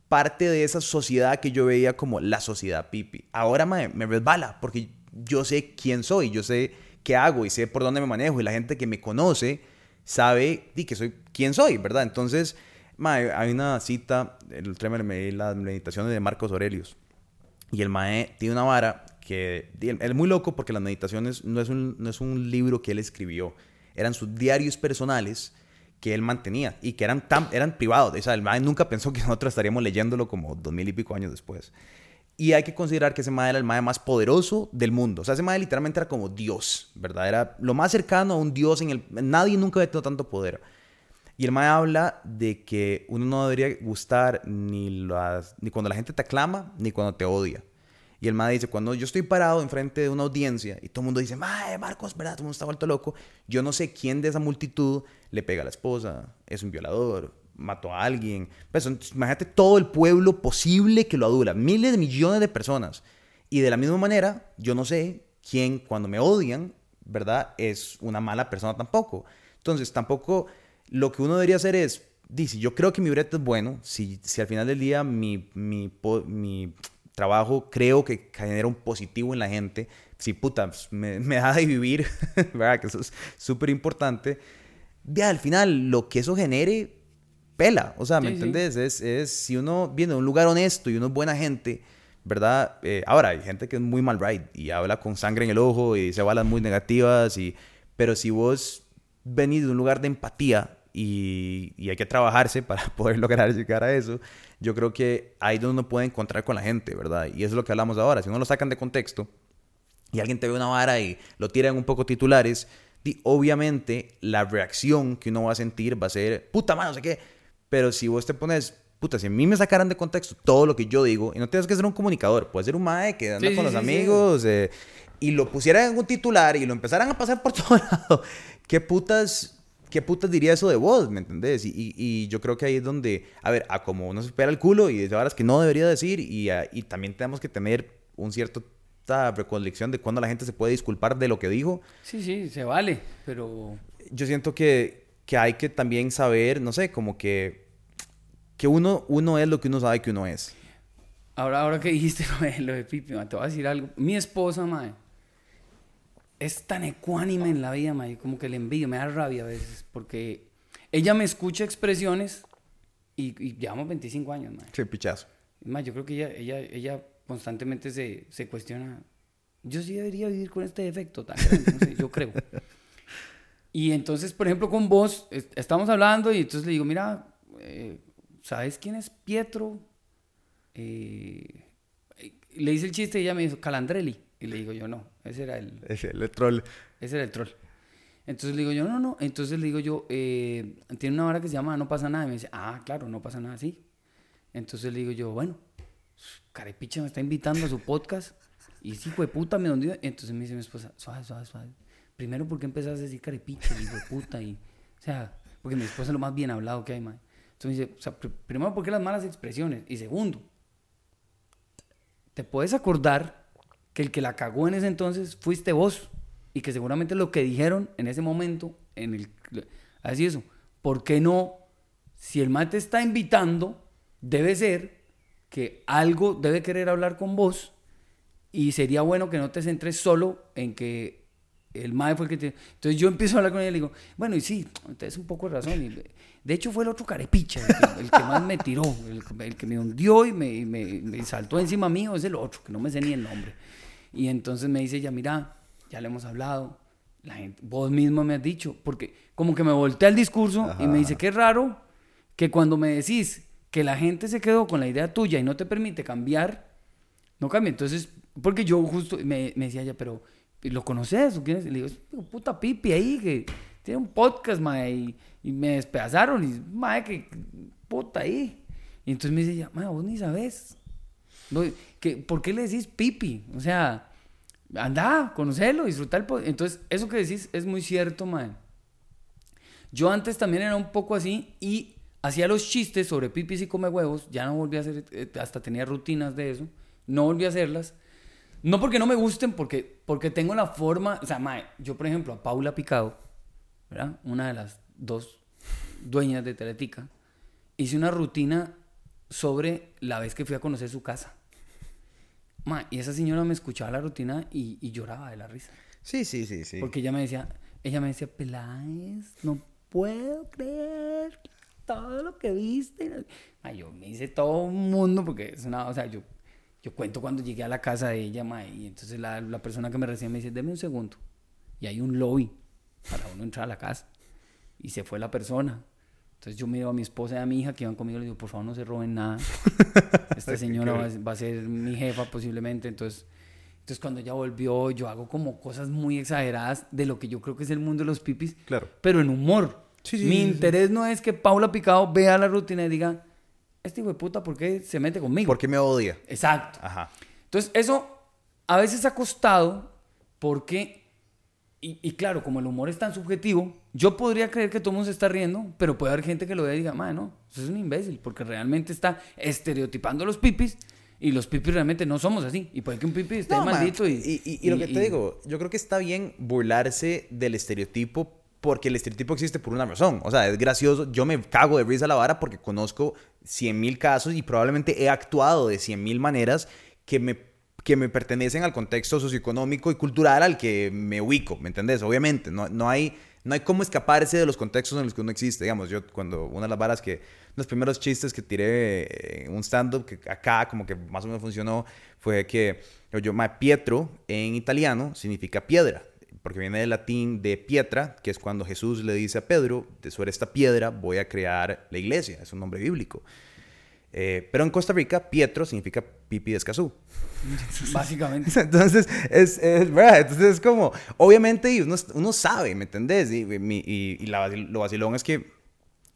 parte de esa sociedad que yo veía como la sociedad pipi. Ahora me, me resbala, porque yo sé quién soy, yo sé qué hago y sé por dónde me manejo y la gente que me conoce sabe di, que soy quién soy, ¿verdad? Entonces, hay una cita, el me me las meditaciones de Marcos Aurelius y el mae tiene una vara que es muy loco porque las meditaciones no es, un, no es un libro que él escribió, eran sus diarios personales que él mantenía y que eran, tan, eran privados. O sea, el mae nunca pensó que nosotros estaríamos leyéndolo como dos mil y pico años después. Y hay que considerar que ese mae era el mae más poderoso del mundo. O sea, ese mae literalmente era como Dios, ¿verdad? Era lo más cercano a un Dios en el... Nadie nunca había tenido tanto poder. Y el mae habla de que uno no debería gustar ni, las, ni cuando la gente te aclama, ni cuando te odia. Y el mae dice, cuando yo estoy parado enfrente de una audiencia y todo el mundo dice, mae, Marcos, ¿verdad? Todo el mundo está vuelto loco. Yo no sé quién de esa multitud le pega a la esposa, es un violador, mató a alguien. Pues, imagínate todo el pueblo posible que lo adula, miles de millones de personas. Y de la misma manera, yo no sé quién cuando me odian, ¿verdad? Es una mala persona tampoco. Entonces, tampoco lo que uno debería hacer es, dice, yo creo que mi brete es bueno, si, si al final del día mi, mi trabajo creo que genera un positivo en la gente, si puta, me, me da de vivir, ¿verdad? Que eso es súper importante. Ya, al final, lo que eso genere, pela. O sea, ¿me entendés? Es, es, si uno viene de un lugar honesto y uno es buena gente, ¿verdad? Eh, ahora, hay gente que es muy mal right y habla con sangre en el ojo y dice balas muy negativas, y, pero si vos venís de un lugar de empatía y, y, hay que trabajarse para poder lograr llegar a eso, yo creo que ahí es donde uno puede encontrar con la gente, ¿verdad? Y eso es lo que hablamos ahora. Si uno lo sacan de contexto y alguien te ve una vara y lo tiran un poco titulares, obviamente la reacción que uno va a sentir va a ser, puta mano, no sé qué pero si vos te pones, puta, si a mí me sacaran de contexto todo lo que yo digo, y no tienes que ser un comunicador, puedes ser un mae que anda con los amigos, eh, y lo pusieran en un titular y lo empezaran a pasar por todo lado, ¿qué putas, qué putas diría eso de vos? ¿Me entendés? Y, y, yo creo que ahí es donde, a ver, a como uno se espera el culo y de horas que no debería decir, y, y también tenemos que tener un cierto recolección de cuándo la gente se puede disculpar de lo que dijo. Sí, sí, se vale, pero... Yo siento que, que hay que también saber, no sé, como que que uno, uno es lo que uno sabe que uno es. Ahora, ahora que dijiste lo de, Pipi, te voy a decir algo. Mi esposa, mae, es tan ecuánime en la vida, como que le envío, me da rabia a veces, porque ella me escucha expresiones y, y llevamos 25 años, mae. Sí, pichazo. Yo creo que ella, ella, ella constantemente se, se cuestiona, yo sí debería vivir con este defecto tan grande, yo creo. Y entonces, por ejemplo, con vos, estamos hablando y entonces le digo, mira, eh, ¿sabes quién es Pietro? Eh, le hice el chiste y ella me dijo, Calandrelli. Y le digo yo, no, ese era el... Ese el troll. Ese era el troll. Entonces le digo yo, no, no. Entonces le digo yo, eh, tiene una hora que se llama No pasa nada. Y me dice, ah, claro, no pasa nada, sí. Entonces le digo yo, bueno, Carepicha me está invitando a su podcast. Y sí, fue puta, me hundió. Entonces me dice mi esposa, suave, suave, suave. Primero, ¿por qué empezaste a decir Carepicha? hijo de puta. Y, o sea, porque mi esposa es lo más bien hablado que hay, man. Entonces dice, o sea, primero, ¿por qué las malas expresiones? Y segundo, ¿te puedes acordar que el que la cagó en ese entonces fuiste vos? Y que seguramente lo que dijeron en ese momento, en el... Así eso, ¿por qué no? Si el mate está invitando, debe ser que algo debe querer hablar con vos y sería bueno que no te centres solo en que el mae fue el que te... Entonces yo empiezo a hablar con ella y le digo, bueno, y sí, tienes un poco de razón. De hecho, fue el otro carepicha, el que, más me tiró, el, que me hundió y me, saltó encima mío, es el otro, que no me sé ni el nombre. Y entonces me dice ya mira, ya le hemos hablado, la gente, vos mismo me has dicho, porque como que me volteé al discurso y me dice, qué raro que cuando me decís que la gente se quedó con la idea tuya y no te permite cambiar, no cambia. Entonces, porque yo justo me, decía ya, pero ¿lo conoces? ¿O quién es? Y le digo, puta pipi ahí que tiene un podcast, mae, y, y me despedazaron. Y, mae, que puta ahí. Y entonces me dice, ya, mae, vos ni sabes. No, ¿Por qué le decís pipi? O sea, anda, conocelo, disfrutar el podcast. Entonces, eso que decís es muy cierto, mae. Yo antes también era un poco así y hacía los chistes sobre pipis y come huevos. Ya no volví a hacer, eh, hasta tenía rutinas de eso. No volví a hacerlas. No porque no me gusten, porque, porque tengo la forma. O sea, mae, yo por ejemplo, a Paula Picado. Una de las dos dueñas de Teletica, hice una rutina sobre la vez que fui a conocer su casa. Mae, y esa señora me escuchaba la rutina y, y lloraba de la risa. Sí, sí, sí, sí. Porque ella me decía, ella me decía, Peláez, no puedo creer todo lo que viste. Mae, yo me hice todo un mundo porque es una, o sea, yo yo cuento cuando llegué a la casa de ella, mae, y entonces la, la persona que me recibe me dice, deme un segundo. Y hay un lobby para uno entrar a la casa. Y se fue la persona. Entonces yo miro a mi esposa y a mi hija que iban conmigo y le digo, por favor no se roben nada. Esta señora va, a- va a ser mi jefa posiblemente. Entonces, entonces cuando ella volvió, yo hago como cosas muy exageradas de lo que yo creo que es el mundo de los pipis, Claro. pero en humor. Sí, sí, mi sí. interés no es que Paula Picado vea la rutina y diga, este hijo de puta, ¿por qué se mete conmigo? ¿Por qué me odia? Exacto. Ajá. Entonces, eso a veces ha costado porque, y, y claro, como el humor es tan subjetivo, yo podría creer que todo el mundo se está riendo, pero puede haber gente que lo vea y diga, "Mae, no, eso es un imbécil, porque realmente está estereotipando a los pipis y los pipis realmente no somos así. Y puede que un pipi esté No, ma, maldito y, y, y- y lo que te digo, yo creo que está bien burlarse del estereotipo porque el estereotipo existe por una razón. O sea, es gracioso. Yo me cago de risa a la vara porque conozco 100 mil casos y probablemente he actuado de 100 mil maneras que me, que me pertenecen al contexto socioeconómico y cultural al que me ubico, ¿me entendés? Obviamente, no, no hay... No hay cómo escaparse de los contextos en los que uno existe. Digamos, yo cuando una de las varas que, los primeros chistes que tiré en un stand-up que acá como que más o menos funcionó fue que yo, ma, Pietro en italiano significa piedra, porque viene del latín de pietra, que es cuando Jesús le dice a Pedro, de sobre esta piedra voy a crear la iglesia, es un nombre bíblico. Eh, pero en Costa Rica, Pietro significa pipi de Escazú. básicamente. Entonces, es, es verdad. Entonces, es como, obviamente, y uno, uno sabe, ¿me entendés? Y, y, y la lo vacilón es que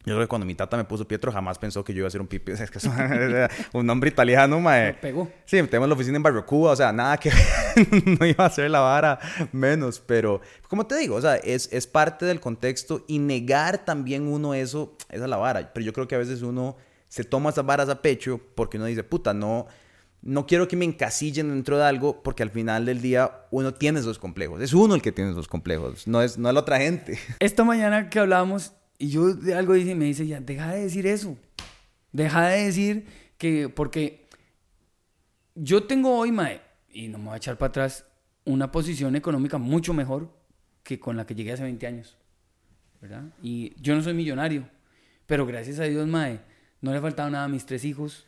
yo creo que cuando mi tata me puso Pietro, jamás pensó que yo iba a ser un pipi. Es que un nombre italiano, mae. Pegó. Sí, tenemos la oficina en Barrio Cuba, o sea, nada que no iba a ser la vara menos, pero como te digo, o sea, es, es parte del contexto y negar también uno eso, esa es la vara. Pero yo creo que a veces uno se toma esas varas a pecho porque uno dice, puta, no, no quiero que me encasillen dentro de algo porque al final del día uno tiene esos complejos. Es uno el que tiene esos complejos, no es, no es la otra gente. Esta mañana que hablábamos y yo de algo dije me dice ya, deja de decir eso. Deja de decir que, porque yo tengo hoy, Mae, y no me voy a echar para atrás, una posición económica mucho mejor que con la que llegué hace 20 años. ¿Verdad? Y yo no soy millonario, pero gracias a Dios, Mae, no le ha faltado nada a mis tres hijos.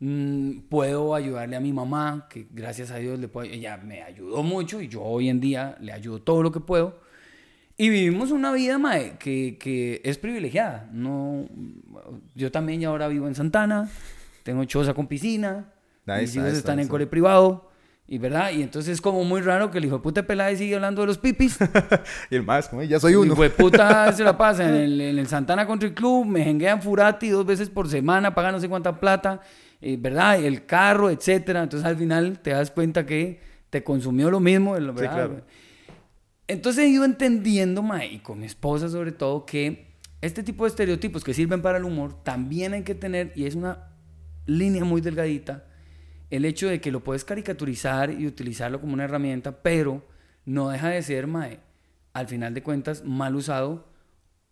Mm, puedo ayudarle a mi mamá, que gracias a Dios le puedo, ella me ayudó mucho y yo hoy en día le ayudo todo lo que puedo. Y vivimos una vida, mae, que, que es privilegiada. No, yo también ya ahora vivo en Santana, tengo choza con piscina, Nice, mis hijos nice, están nice. en cole privado, y verdad, y entonces es como muy raro que el hijo de puta Peláez sigue hablando de los pipis. y el más, como, ya soy El uno. hijo de puta se la pasa en el, en el Santana Country Club, me jenguean Furati dos veces por semana, pagan no sé cuánta plata, eh, ¿verdad? El carro, etcétera. Entonces al final te das cuenta que te consumió lo mismo, ¿verdad? claro. Entonces he ido entendiendo, mae, y con mi esposa sobre todo, que este tipo de estereotipos que sirven para el humor también hay que tener, y es una línea muy delgadita, el hecho de que lo puedes caricaturizar y utilizarlo como una herramienta, pero no deja de ser, mae, al final de cuentas, mal usado,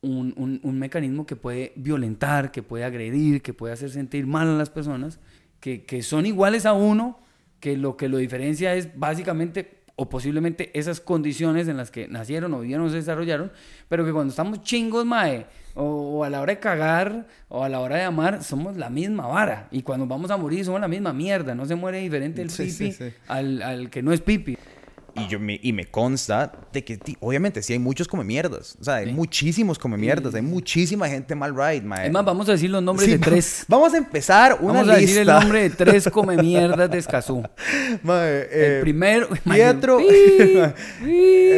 un, un- un mecanismo que puede violentar, que puede agredir, que puede hacer sentir mal a las personas, que, que son iguales a uno, que lo que lo diferencia es básicamente o posiblemente esas condiciones en las que nacieron o vivieron o se desarrollaron, pero que cuando estamos chingos, mae, o, o a la hora de cagar, o a la hora de amar, somos la misma vara. Y cuando vamos a morir, somos la misma mierda. No se muere diferente el Sí, pipi sí, sí. Al, al que no es pipi. Y, yo me, y me consta de que, obviamente, sí hay muchos come mierdas. O sea, hay muchísimos come mierdas. Hay muchísima gente mal ride, mae. Es más, vamos a decir los nombres de tres. Vamos a empezar una Vamos a decir el nombre de tres come mierdas de Escazú. Mae, el eh, primero... Pietro. Pi,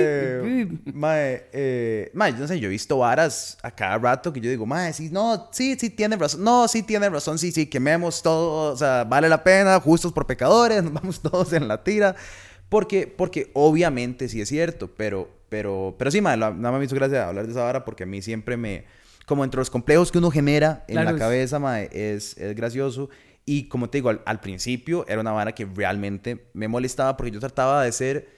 Eh, mae, eh, mae, yo no sé, yo he visto varas a cada rato que yo digo, mae, sí, no, sí, sí tiene razón, no, sí tiene razón, sí, sí, quememos todo, o sea, vale la pena, justos por pecadores, nos vamos todos en la tira, porque, porque obviamente sí es cierto, pero, pero, pero sí, la- nada más me hizo gracia hablar de esa vara porque a mí siempre me, como entre los complejos que uno genera en Claro, la cabeza, mae, es, es gracioso. Y como te digo, al, al principio era una vara que realmente me molestaba porque yo trataba de ser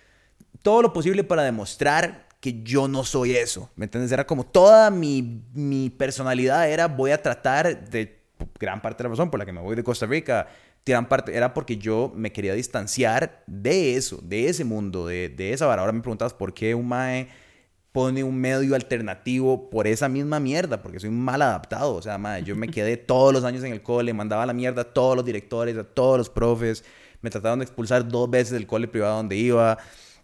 todo lo posible para demostrar que yo no soy eso. ¿Me entiendes? Era como toda mi, mi personalidad era voy a tratar de gran parte de la razón por la que me voy de Costa Rica. Gran parte era porque yo me quería distanciar de eso, de ese mundo, de, de esa vara. Ahora me preguntabas por qué un mae pone un medio alternativo por esa misma mierda, porque soy mal adaptado. O sea, mae, yo me quedé todos los años en el cole, mandaba a la mierda a todos los directores, a todos los profes, me trataron de expulsar dos veces del cole privado donde iba.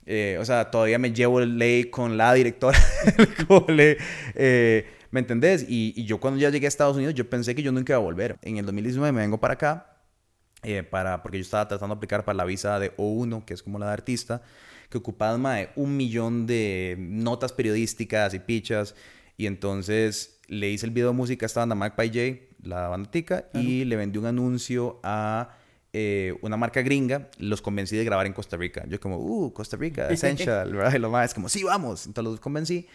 Eh, o sea, todavía me llevo ley con la directora del cole. eh, ¿Me entendés? Y, y yo cuando ya llegué a Estados Unidos, yo pensé que yo nunca iba a volver. En el 2019 me vengo para acá, eh, para, porque yo estaba tratando de aplicar para la visa de O1, que es como la de artista, que ocupaba más de un millón de notas periodísticas y pichas. Y entonces le hice el video de música a esta banda Magpie J, la banda tica, y le vendí un anuncio a eh, una marca gringa. Los convencí de grabar en Costa Rica. Yo como, uh, Costa Rica, Essential, ¿verdad? Y lo más, como, sí, vamos. Entonces los convencí.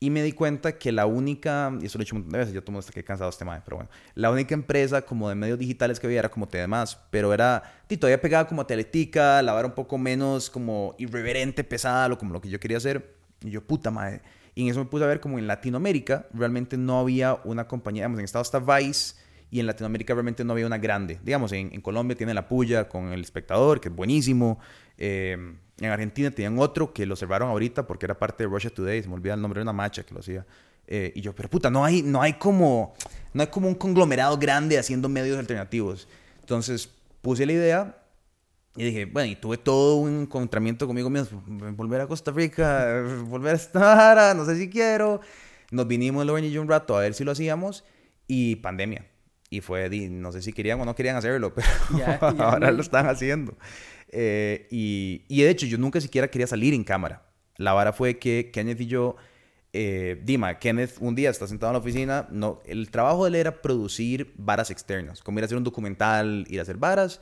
Y me di cuenta que la única, y eso lo he hecho un montón de veces, yo mundo está que cansado este tema, pero bueno, la única empresa como de medios digitales que había era como TDMás, pero era, y todavía pegada como a Teletica, la vara un poco menos como irreverente, pesada, lo, como lo que yo quería hacer. Y yo, puta madre. Y en eso me puse a ver como en Latinoamérica realmente no había una compañía, digamos, en Estados está Vice, y en Latinoamérica realmente no había una grande. Digamos, en, en Colombia tiene La Puya con El Espectador, que es buenísimo. Eh, en Argentina tenían otro que lo cerraron ahorita porque era parte de Russia Today. Se me olvida el nombre de una macha que lo hacía. Eh, y yo, pero puta, no hay, no hay como, no hay como un conglomerado grande haciendo medios alternativos. Entonces puse la idea y dije, bueno, y tuve todo un encontramiento conmigo mismo. Volver a Costa Rica, volver a estar, no sé si quiero. Nos vinimos Lauren y yo un rato a ver si lo hacíamos y pandemia. Y fue, no sé si querían o no querían hacerlo, pero Ya, ya ahora lo están haciendo. Eh, y, y de hecho, yo nunca siquiera quería salir en cámara. La vara fue que Kenneth y yo, eh, Dima, Kenneth un día está sentado en la oficina, no, el trabajo de él era producir varas externas, como ir a hacer un documental, ir a hacer varas,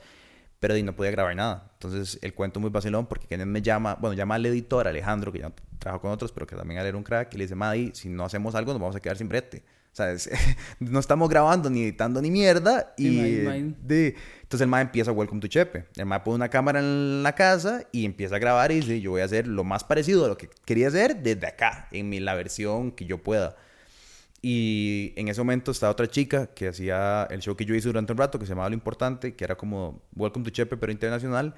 pero no podía grabar nada. Entonces, el cuento muy vacilón porque Kenneth me llama, bueno, llama al editor, Alejandro, que ya trabaja con otros, pero que también era un crack, y le dice, Maddy, si no hacemos algo, nos vamos a quedar sin brete. O sea, es- no estamos grabando ni editando ni mierda. Y, Sí, mae, mae. de- entonces el mae empieza Welcome to Chepe. El mae pone una cámara en la casa y empieza a grabar y dice, yo voy a hacer lo más parecido a lo que quería hacer desde acá, en mi, la versión que yo pueda. Y en ese momento estaba otra chica que hacía el show que yo hice durante un rato, que se llamaba Lo Importante, que era como Welcome to Chepe, pero internacional.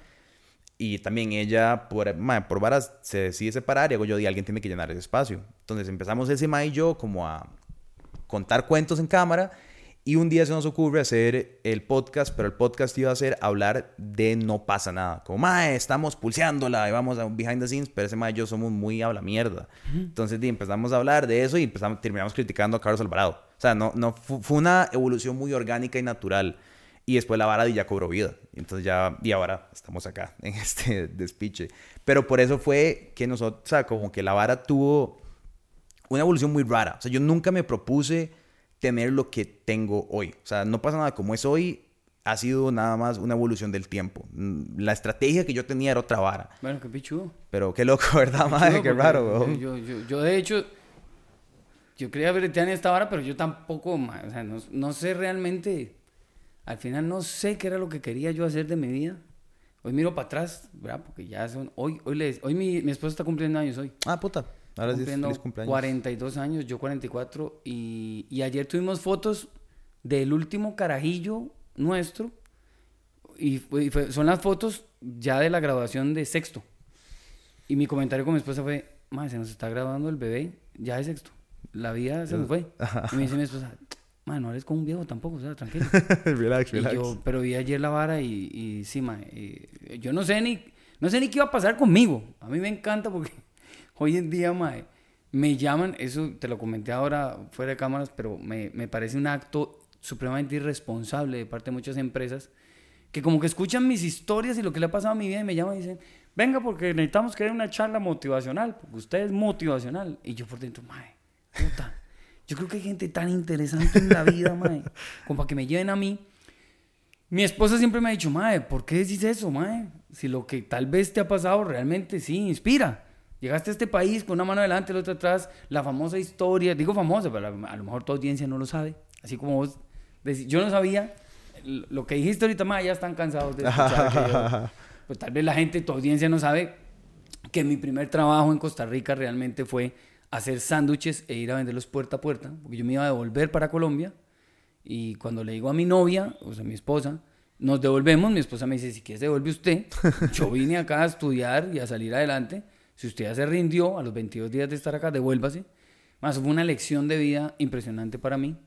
Y también ella, por, mae, por varas, se decide separar y hago yo, di, alguien tiene que llenar ese espacio. Entonces empezamos ese mae y yo como a contar cuentos en cámara y un día se nos ocurre hacer el podcast, pero el podcast iba a ser hablar de no pasa nada. Como, mae, estamos pulseándola y vamos a un behind the scenes, pero ese mae y yo somos muy habla mierda. Entonces di, empezamos a hablar de eso y empezamos, terminamos criticando a Carlos Alvarado. O sea, no, no, fu- fue una evolución muy orgánica y natural. Y después la vara di ya cobró vida. Entonces ya, y ahora estamos acá en este despiche. Pero por eso fue que nosotros, o sea, como que la vara tuvo una evolución muy rara. O sea, yo nunca me propuse tener lo que tengo hoy. O sea, no pasa nada como es hoy, ha sido nada más una evolución del tiempo. Mm, La estrategia que yo tenía era otra vara. Bueno, qué pichudo. Pero qué loco, ¿verdad, madre? Qué raro, yo, yo, yo, de hecho, yo quería bretear en esta hora, pero yo tampoco, ma, o sea, no, no sé realmente, al final no sé qué era lo que quería yo hacer de mi vida. Hoy miro para atrás, ¿verdad? Porque ya son, hoy, hoy, les, hoy mi, mi esposa está cumpliendo años hoy. Ah, puta. Ahora cumpliendo cumpleaños. 42 años, yo 44, y, y ayer tuvimos fotos del último carajillo nuestro, y, y fue- son las fotos ya de la graduación de sexto. Y mi comentario con mi esposa fue, madre, se nos está graduando el bebé ya de sexto. La vida se nos fue. Y me dice mi esposa, madre, no eres como un viejo tampoco, o sea, tranquilo. relax, Y relax. yo, pero vi ayer la vara y, y sí, mae, eh, yo no sé ni, No sé ni qué iba a pasar conmigo. A mí me encanta porque hoy en día, mae, me llaman, eso te lo comenté ahora fuera de cámaras, pero me, me parece un acto supremamente irresponsable de parte de muchas empresas que como que escuchan mis historias y lo que le ha pasado a mi vida y me llaman y dicen, venga porque necesitamos que haya una charla motivacional, porque usted es motivacional. Y yo por dentro, mae, puta, yo creo que hay gente tan interesante en la vida, mae, como para que me lleven a mí. Mi esposa siempre me ha dicho, mae, ¿por qué decís eso, mae? Si lo que tal vez te ha pasado realmente sí inspira. Llegaste a este país con una mano adelante, la otra atrás, la famosa historia, digo famosa, pero a lo mejor tu audiencia no lo sabe, así como vos, yo no sabía, lo que dijiste ahorita, mae, ya están cansados de escuchar. pues tal vez la gente, tu audiencia no sabe que mi primer trabajo en Costa Rica realmente fue hacer sándwiches e ir a venderlos puerta a puerta, porque yo me iba a devolver para Colombia y cuando le digo a mi novia, o sea, mi esposa, nos devolvemos, mi esposa me dice, si quieres devuelve usted, yo vine acá a estudiar y a salir adelante, si usted ya se rindió a los 22 días de estar acá, devuélvase. Más fue una lección de vida impresionante para mí.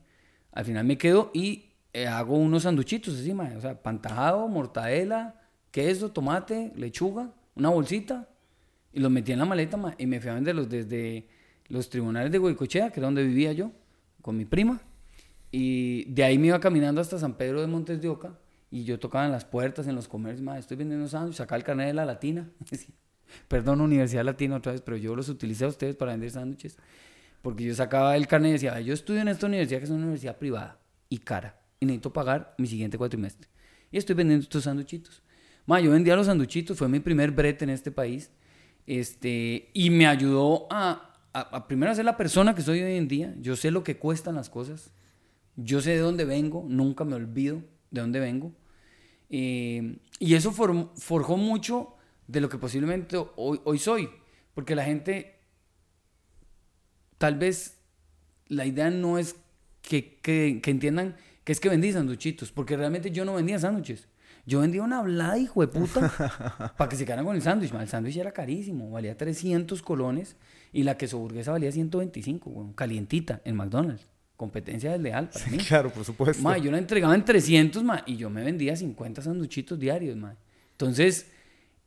Al final me quedo y eh, hago unos sanduchitos encima, o sea, pantajado, mortadela, queso, tomate, lechuga, una bolsita, y los metí en la maleta y me fui a venderlos desde los tribunales de Goicochea, que era donde vivía yo, con mi prima, y de ahí me iba caminando hasta San Pedro de Montes de Oca, y yo tocaba en las puertas, en los comercios, estoy vendiendo sándwiches, sacaba el carnet de la latina, perdón, Universidad Latina otra vez, pero yo los utilicé a ustedes para vender sándwiches, porque yo sacaba el carnet y decía, yo estudio en esta universidad que es una universidad privada y cara, y necesito pagar mi siguiente cuatrimestre. Y estoy vendiendo estos sanduchitos. Ma, yo vendía los sanduchitos, fue mi primer brete en este país. Este, y me ayudó a, a, primero a ser la persona que soy hoy en día. Yo sé lo que cuestan las cosas. Yo sé de dónde vengo, nunca me olvido de dónde vengo. Eh, y eso forjó mucho de lo que posiblemente hoy, hoy soy. Porque la gente, tal vez la idea no es que, que, que entiendan que es que vendí sanduchitos, porque realmente yo no vendía sándwiches. Yo vendía una hablada, hijo de puta, para que se quedaran con el sándwich. El sándwich era carísimo, valía 300 colones y la queso burguesa valía 125, calientita en McDonald's. Competencia desleal para mí. Claro, por supuesto. Ma, yo la entregaba en 300 ma, y yo me vendía 50 sanduchitos diarios. Ma. Entonces,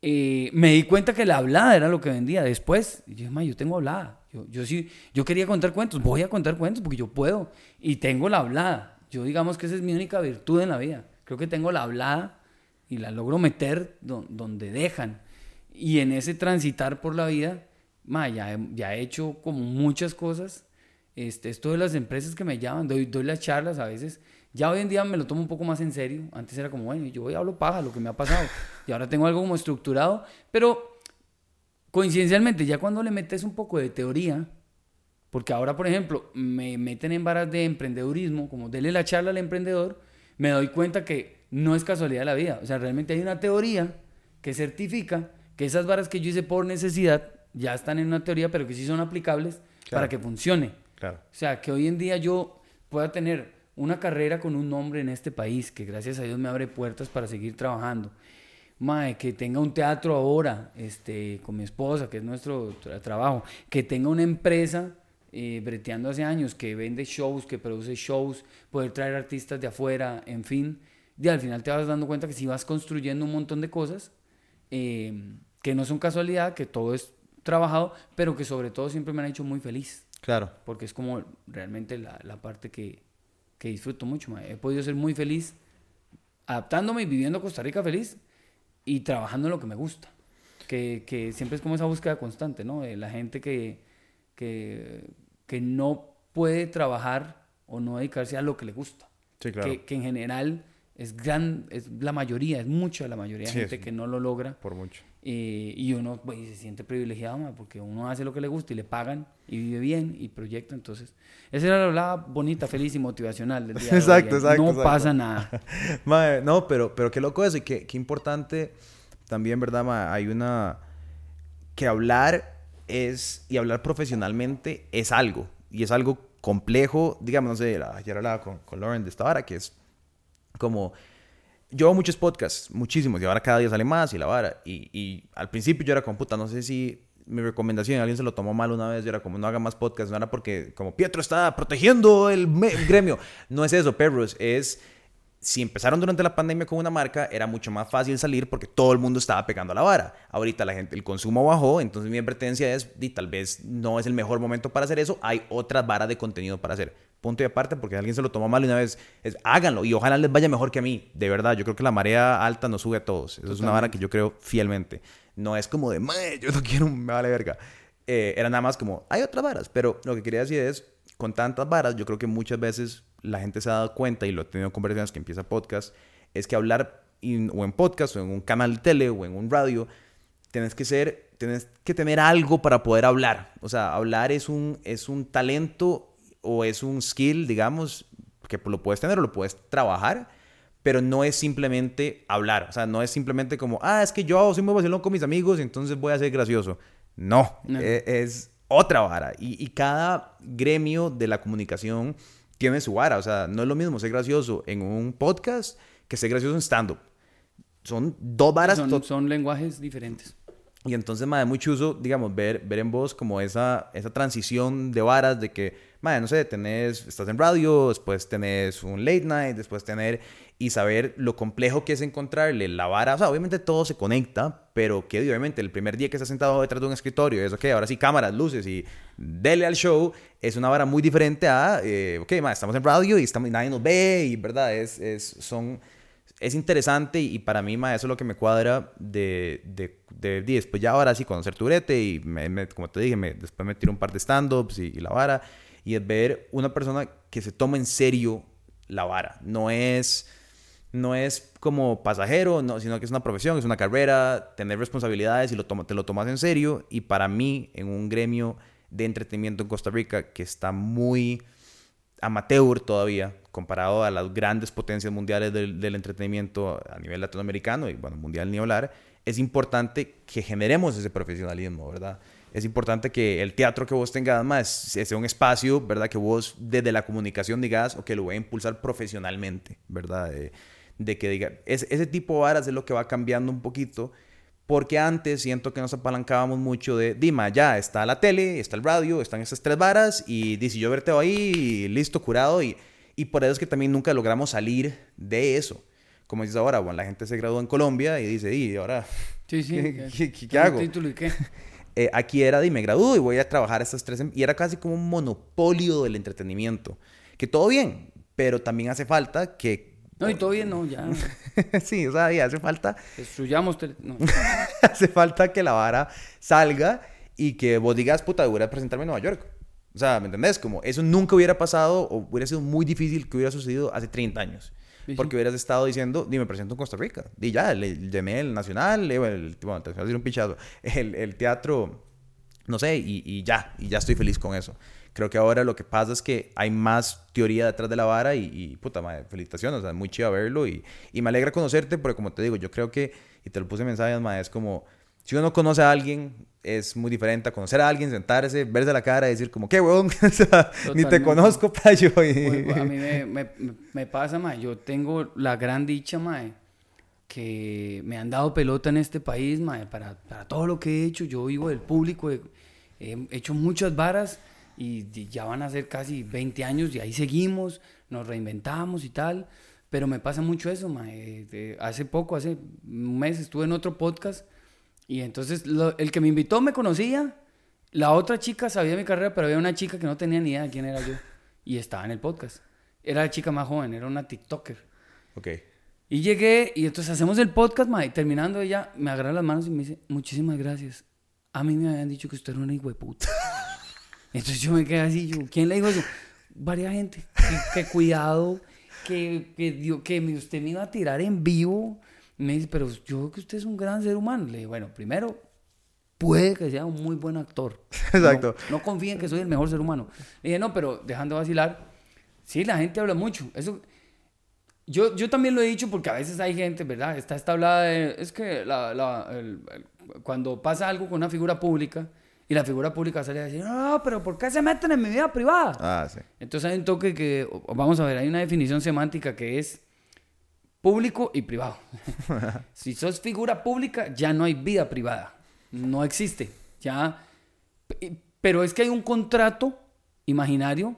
eh, me di cuenta que la hablada era lo que vendía. Después, yo yo tengo hablada. Yo, yo, sí, yo quería contar cuentos, voy a contar cuentos porque yo puedo. Y tengo la hablada. Yo digamos que esa es mi única virtud en la vida. Creo que tengo la hablada y la logro meter donde dejan. Y en ese transitar por la vida, ma, ya, he hecho como muchas cosas. Este, esto de las empresas que me llaman, doy, doy las charlas a veces. Ya hoy en día me lo tomo un poco más en serio. Antes era como, bueno, yo voy a hablo paja, lo que me ha pasado. Y ahora tengo algo como estructurado. Pero coincidencialmente, ya cuando le metes un poco de teoría, porque ahora, por ejemplo, me meten en varas de emprendedurismo, como dele la charla al emprendedor, me doy cuenta que no es casualidad la vida. O sea, realmente hay una teoría que certifica que esas varas que yo hice por necesidad ya están en una teoría, pero que sí son aplicables para que funcione. Claro. O sea, que hoy en día yo pueda tener una carrera con un nombre en este país, que gracias a Dios me abre puertas para seguir trabajando. Mae, que tenga un teatro ahora, este, con mi esposa, que es nuestro trabajo, que tenga una empresa eh, breteando hace años, que vende shows, que produce shows, poder traer artistas de afuera, en fin. Y al final te vas dando cuenta que si vas construyendo un montón de cosas eh, que no son casualidad, que todo es trabajado, pero que sobre todo siempre me han hecho muy feliz. Claro. Porque es como realmente la, la parte que, que, disfruto mucho. He podido ser muy feliz adaptándome y viviendo Costa Rica feliz y trabajando en lo que me gusta. Que, que siempre es como esa búsqueda constante, ¿no? De la gente que, que, que no puede trabajar o no dedicarse a lo que le gusta. Sí, claro. que, en general es gran, es la mayoría, es mucha la mayoría de gente que no lo logra. Por mucho. Eh, y uno pues, se siente privilegiado porque uno hace lo que le gusta y le pagan y vive bien y proyecta. Entonces, esa era la hablada bonita, feliz y motivacional del día de exacto, hoy. Exacto, No pasa nada. no, pero, pero qué loco eso y qué, qué importante también, ¿verdad? Hay una... que hablar es, y hablar profesionalmente es algo, y es algo complejo, digamos, no sé, ayer hablaba con, con Lauren de esta vara, que es como, yo hago muchos podcasts, muchísimos, y ahora cada día sale más y la vara, y, y al principio yo era como, puta, no sé si mi recomendación, alguien se lo tomó mal una vez, yo era como, no haga más podcasts, no era porque, como Pietro está protegiendo el gremio, no es eso, perros, es si empezaron durante la pandemia con una marca, era mucho más fácil salir porque todo el mundo estaba pegando a la vara. Ahorita la gente, el consumo bajó, entonces mi advertencia es, di, tal vez no es el mejor momento para hacer eso, hay otras varas de contenido para hacer. Punto y aparte, porque alguien se lo tomó mal una vez, es háganlo y ojalá les vaya mejor que a mí. De verdad, yo creo que la marea alta nos sube a todos. Eso es una vara que yo creo fielmente. No es como de, yo no quiero, me vale verga. Eh, era nada más como, hay otras varas, pero lo que quería decir es, con tantas varas, yo creo que muchas veces la gente se ha dado cuenta, y lo he tenido conversaciones que empieza podcast, es que hablar o en podcast, o en un canal de tele, o en un radio, tienes que ser, tienes que tener algo para poder hablar. O sea, hablar es un, es un talento o es un skill, digamos, que lo puedes tener o lo puedes trabajar, pero no es simplemente hablar. O sea, no es simplemente como, ah, es que yo soy muy vacilón con mis amigos entonces voy a ser gracioso. No, e, Es, otra vara. Y, y cada gremio de la comunicación tiene su vara. O sea, no es lo mismo ser gracioso en un podcast que ser gracioso en stand-up. Son dos varas. Son, son lenguajes diferentes. Y entonces, madre, muy chuzo, digamos, ver, ver en vos como esa, esa transición de varas de que, madre, no sé, tenés, estás en radio, después tenés un late night, después tener, y saber lo complejo que es encontrarle la vara. O sea, obviamente todo se conecta, pero que obviamente el primer día que estás sentado detrás de un escritorio es, ok, ahora sí, cámaras, luces y dele al show, es una vara muy diferente a, eh, ok, madre, estamos en radio y, estamos, y nadie nos ve, y verdad, es, es, son es interesante y para mí, ma, eso es lo que me cuadra de, de, de, después ya ahora sí conocer Turete y me, como te dije, me, después me tiro un par de stand-ups y, la vara. Y es ver una persona que se toma en serio la vara. No es, no es como pasajero, no, sino que es una profesión, es una carrera, tener responsabilidades y lo te lo tomas en serio. Y para mí en un gremio de entretenimiento en Costa Rica que está muy amateur todavía, comparado a las grandes potencias mundiales del, entretenimiento a nivel latinoamericano y, bueno, mundial ni hablar, es importante que generemos ese profesionalismo, ¿verdad? Es importante que el teatro que vos tengas más sea un espacio, ¿verdad? Que vos desde la comunicación digas, o que lo voy a impulsar profesionalmente, ¿verdad? De, que diga, ese tipo de varas es lo que va cambiando un poquito porque antes siento que nos apalancábamos mucho de, Dima, ya está la tele, está el radio, están esas tres varas y dice yo verte ahí, listo, curado. Y, y por eso es que también nunca logramos salir de eso. Como dices ahora, bueno, la gente se graduó en Colombia y dice, ¿y ahora sí, sí, ¿qué, qué, hago? Título y qué? Eh, aquí era, de me gradúo y voy a trabajar estas tres. Em-". Y era casi como un monopolio del entretenimiento. Que todo bien, pero también hace falta que no, y todavía no, ya. sí, o sea, ya hace falta. Destruyamos. No. hace falta que la vara salga y que vos digas, puta, voy a presentarme en Nueva York. O sea, ¿me entendés? Como eso nunca hubiera pasado o hubiera sido muy difícil que hubiera sucedido hace 30 años. Porque hubieras estado diciendo, dime, presento en Costa Rica. Y ya, le, llamé el Nacional, el, bueno, te voy a decir un pichazo, el, el teatro, no sé, y, y ya, y ya estoy feliz con eso. Creo que ahora lo que pasa es que hay más teoría detrás de la vara y, puta madre, felicitaciones, o sea, muy chido verlo y, y, me alegra conocerte, pero como te digo, yo creo que, y te lo puse en mensajes, madre, es como, si uno conoce a alguien, es muy diferente a conocer a alguien, sentarse, verse la cara y decir como, qué weón, o sea, ni te conozco, payo. Y... a mí me, me, me pasa, madre, yo tengo la gran dicha, madre, que me han dado pelota en este país, madre, para, para todo lo que he hecho, yo vivo del público, he, he hecho muchas varas y ya van a ser casi 20 años y ahí seguimos, nos reinventamos y tal. Pero me pasa mucho eso, hace poco, hace un mes estuve en otro podcast y entonces el que me invitó me conocía, la otra chica sabía mi carrera, pero había una chica que no tenía ni idea de quién era yo y estaba en el podcast. Era la chica más joven, era una TikToker. Ok. Y llegué y entonces hacemos el podcast, ma, y terminando ella me agarra las manos y me dice, muchísimas gracias. A mí me habían dicho que usted era una puta entonces yo me quedé así, yo, ¿quién le dijo eso? Varia gente. Que, cuidado, que, que, que usted me iba a tirar en vivo. Me dice, pero yo creo que usted es un gran ser humano. Le dije, bueno, primero, puede que sea un muy buen actor. Exacto. No, no confíen que soy el mejor ser humano. Le dije, no, pero dejando de vacilar, sí, la gente habla mucho. Eso, yo, yo también lo he dicho porque a veces hay gente, ¿verdad? Está esta hablada de, es que la, la, cuando pasa algo con una figura pública, y la figura pública sale a decir, no, pero ¿por qué se meten en mi vida privada? Ah, sí. Entonces hay un toque que, vamos a ver, hay una definición semántica que es público y privado. si sos figura pública, ya no hay vida privada. No existe. Ya. Pero es que hay un contrato imaginario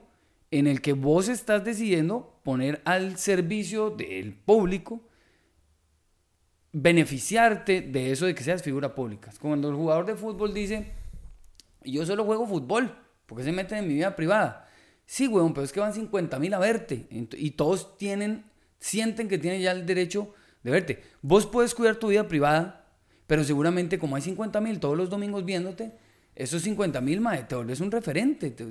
en el que vos estás decidiendo poner al servicio del público beneficiarte de eso de que seas figura pública. Cuando el jugador de fútbol dice, yo solo juego fútbol, porque se meten en mi vida privada. Sí, weón, pero es que van 50 mil a verte. Y todos tienen, sienten que tienen ya el derecho de verte. Vos puedes cuidar tu vida privada, pero seguramente como hay 50 mil todos los domingos viéndote, esos 50 mil, te vuelves un referente, te,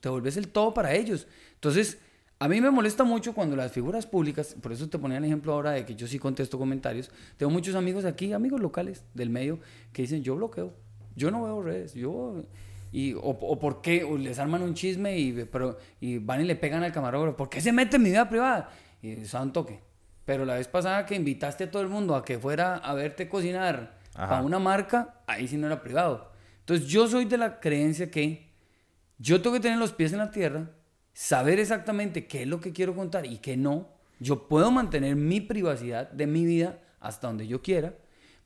te vuelves el todo para ellos. Entonces, a mí me molesta mucho cuando las figuras públicas, por eso te ponía el ejemplo ahora de que yo sí contesto comentarios, tengo muchos amigos aquí, amigos locales del medio, que dicen, yo bloqueo, yo no veo redes, yo... Y, o, o por qué o les arman un chisme y, pero, y van y le pegan al camarógrafo, ¿por qué se mete en mi vida privada? Y eso un toque. Pero la vez pasada que invitaste a todo el mundo a que fuera a verte cocinar a una marca, ahí sí no era privado. Entonces yo soy de la creencia que yo tengo que tener los pies en la tierra, saber exactamente qué es lo que quiero contar y qué no. Yo puedo mantener mi privacidad de mi vida hasta donde yo quiera,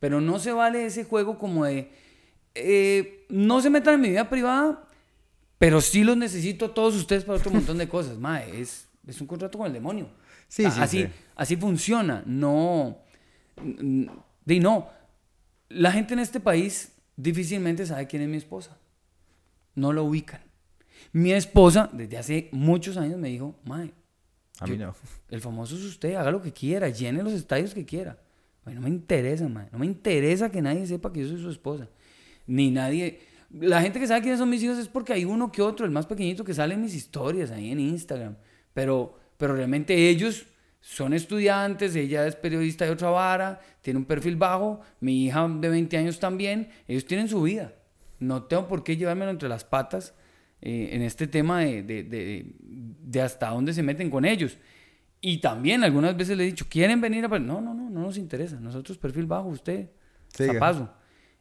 pero no se vale ese juego como de, eh, no se metan en mi vida privada, pero sí los necesito todos ustedes para otro montón de cosas. Mae, es, es un contrato con el demonio. Sí, sí, así, así funciona. No, de no. La gente en este país difícilmente sabe quién es mi esposa. No lo ubican. Mi esposa, desde hace muchos años, me dijo, Mae, a mí no. El famoso es usted, haga lo que quiera, llene los estadios que quiera. no me interesa, mae. No me interesa que nadie sepa que yo soy su esposa. Ni nadie. La gente que sabe quiénes son mis hijos es porque hay uno que otro, el más pequeñito, que sale en mis historias ahí en Instagram. Pero, pero realmente ellos son estudiantes, ella es periodista de otra vara, tiene un perfil bajo, mi hija de 20 años también, ellos tienen su vida. No tengo por qué llevármelo entre las patas eh, en este tema de, de, de, hasta dónde se meten con ellos. Y también algunas veces le he dicho, ¿quieren venir a...? No, no, no, no nos interesa. Nosotros perfil bajo, usted, zapazo.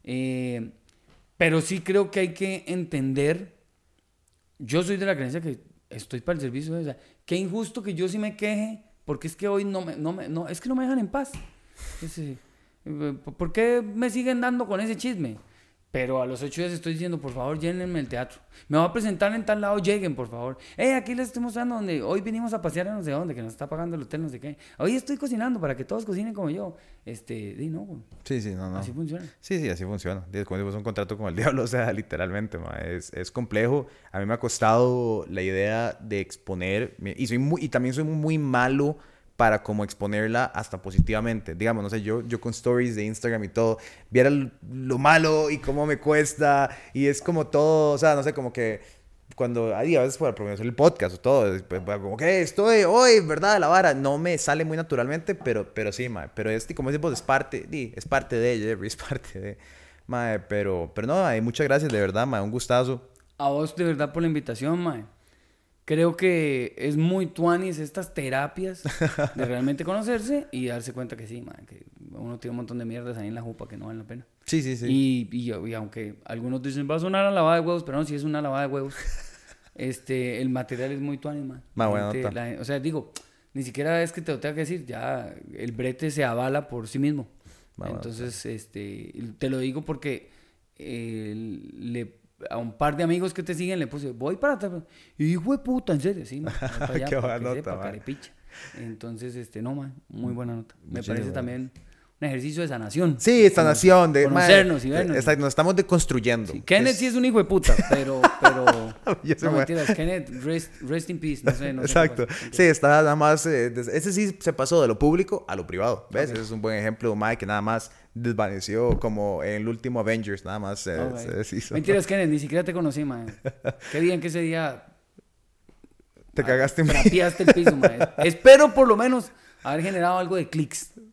Eh, pero sí creo que hay que entender, yo soy de la creencia que estoy para el servicio, o sea, qué injusto que yo sí me queje porque es que hoy no me, no me, no, es que no me dejan en paz. Eh, ¿Por qué me siguen dando con ese chisme? Pero a los ocho días estoy diciendo, por favor, llénenme el teatro. Me voy a presentar en tal lado, lleguen, por favor. Eh, aquí les estoy mostrando donde hoy vinimos a pasear a no sé dónde, que nos está pagando el hotel, no sé qué. Hoy estoy cocinando para que todos cocinen como yo. Este, di no, Sí, sí, no, no. Así funciona. Sí, sí, así funciona. Como es un contrato con el diablo, o sea, literalmente, Es, es complejo. A mí me ha costado la idea de exponer, y, soy muy, y también soy muy malo para como exponerla hasta positivamente. Digamos, no sé, yo, yo con stories de Instagram y todo, viera lo malo y cómo me cuesta y es como todo, o sea, no sé, como que cuando hay a veces para promocionar el podcast o todo, pues, como que estoy hoy, ¿verdad? La vara no me sale muy naturalmente, pero, pero sí, mae, pero este, como decimos, es parte, es parte de ella, es parte de, mae, pero, pero no, hay muchas gracias, de verdad, mae, un gustazo. A vos, de verdad, por la invitación, mae. Creo que es muy tuanis estas terapias de realmente conocerse y darse cuenta que sí, man, que uno tiene un montón de mierdas ahí en la jupa que no valen la pena. Sí, sí, sí. Y, y, aunque algunos dicen va a sonar a lavada de huevos, pero no, si es una lavada de huevos, este, el material es muy tuanis, man. o sea, digo, ni siquiera es que te lo tenga que decir, ya el brete se avala por sí mismo. Entonces, este, te lo digo porque eh, le a un par de amigos que te siguen le puse, voy para atrás. Hijo de puta, en serio, sí. Qué buena nota, Entonces, este, no, man, muy buena nota. Me parece también un ejercicio de sanación. Sí, sanación. De, conocernos y vernos. nos estamos deconstruyendo. Kenneth sí es un hijo de puta, pero... pero no, mentiras. Kenneth, rest, rest, in peace. No sé, no Exacto. sí, está nada más... Eh, ese sí se pasó de lo público a lo privado. ¿Ves? Ese es un buen ejemplo de un que nada más desvaneció como en el último Avengers, nada más se, deshizo. Mentiras, Kenneth, ni siquiera te conocí, man. Qué bien que ese día... Te cagaste, Trapiaste el piso. Espero por lo menos haber generado algo de clics. Sí,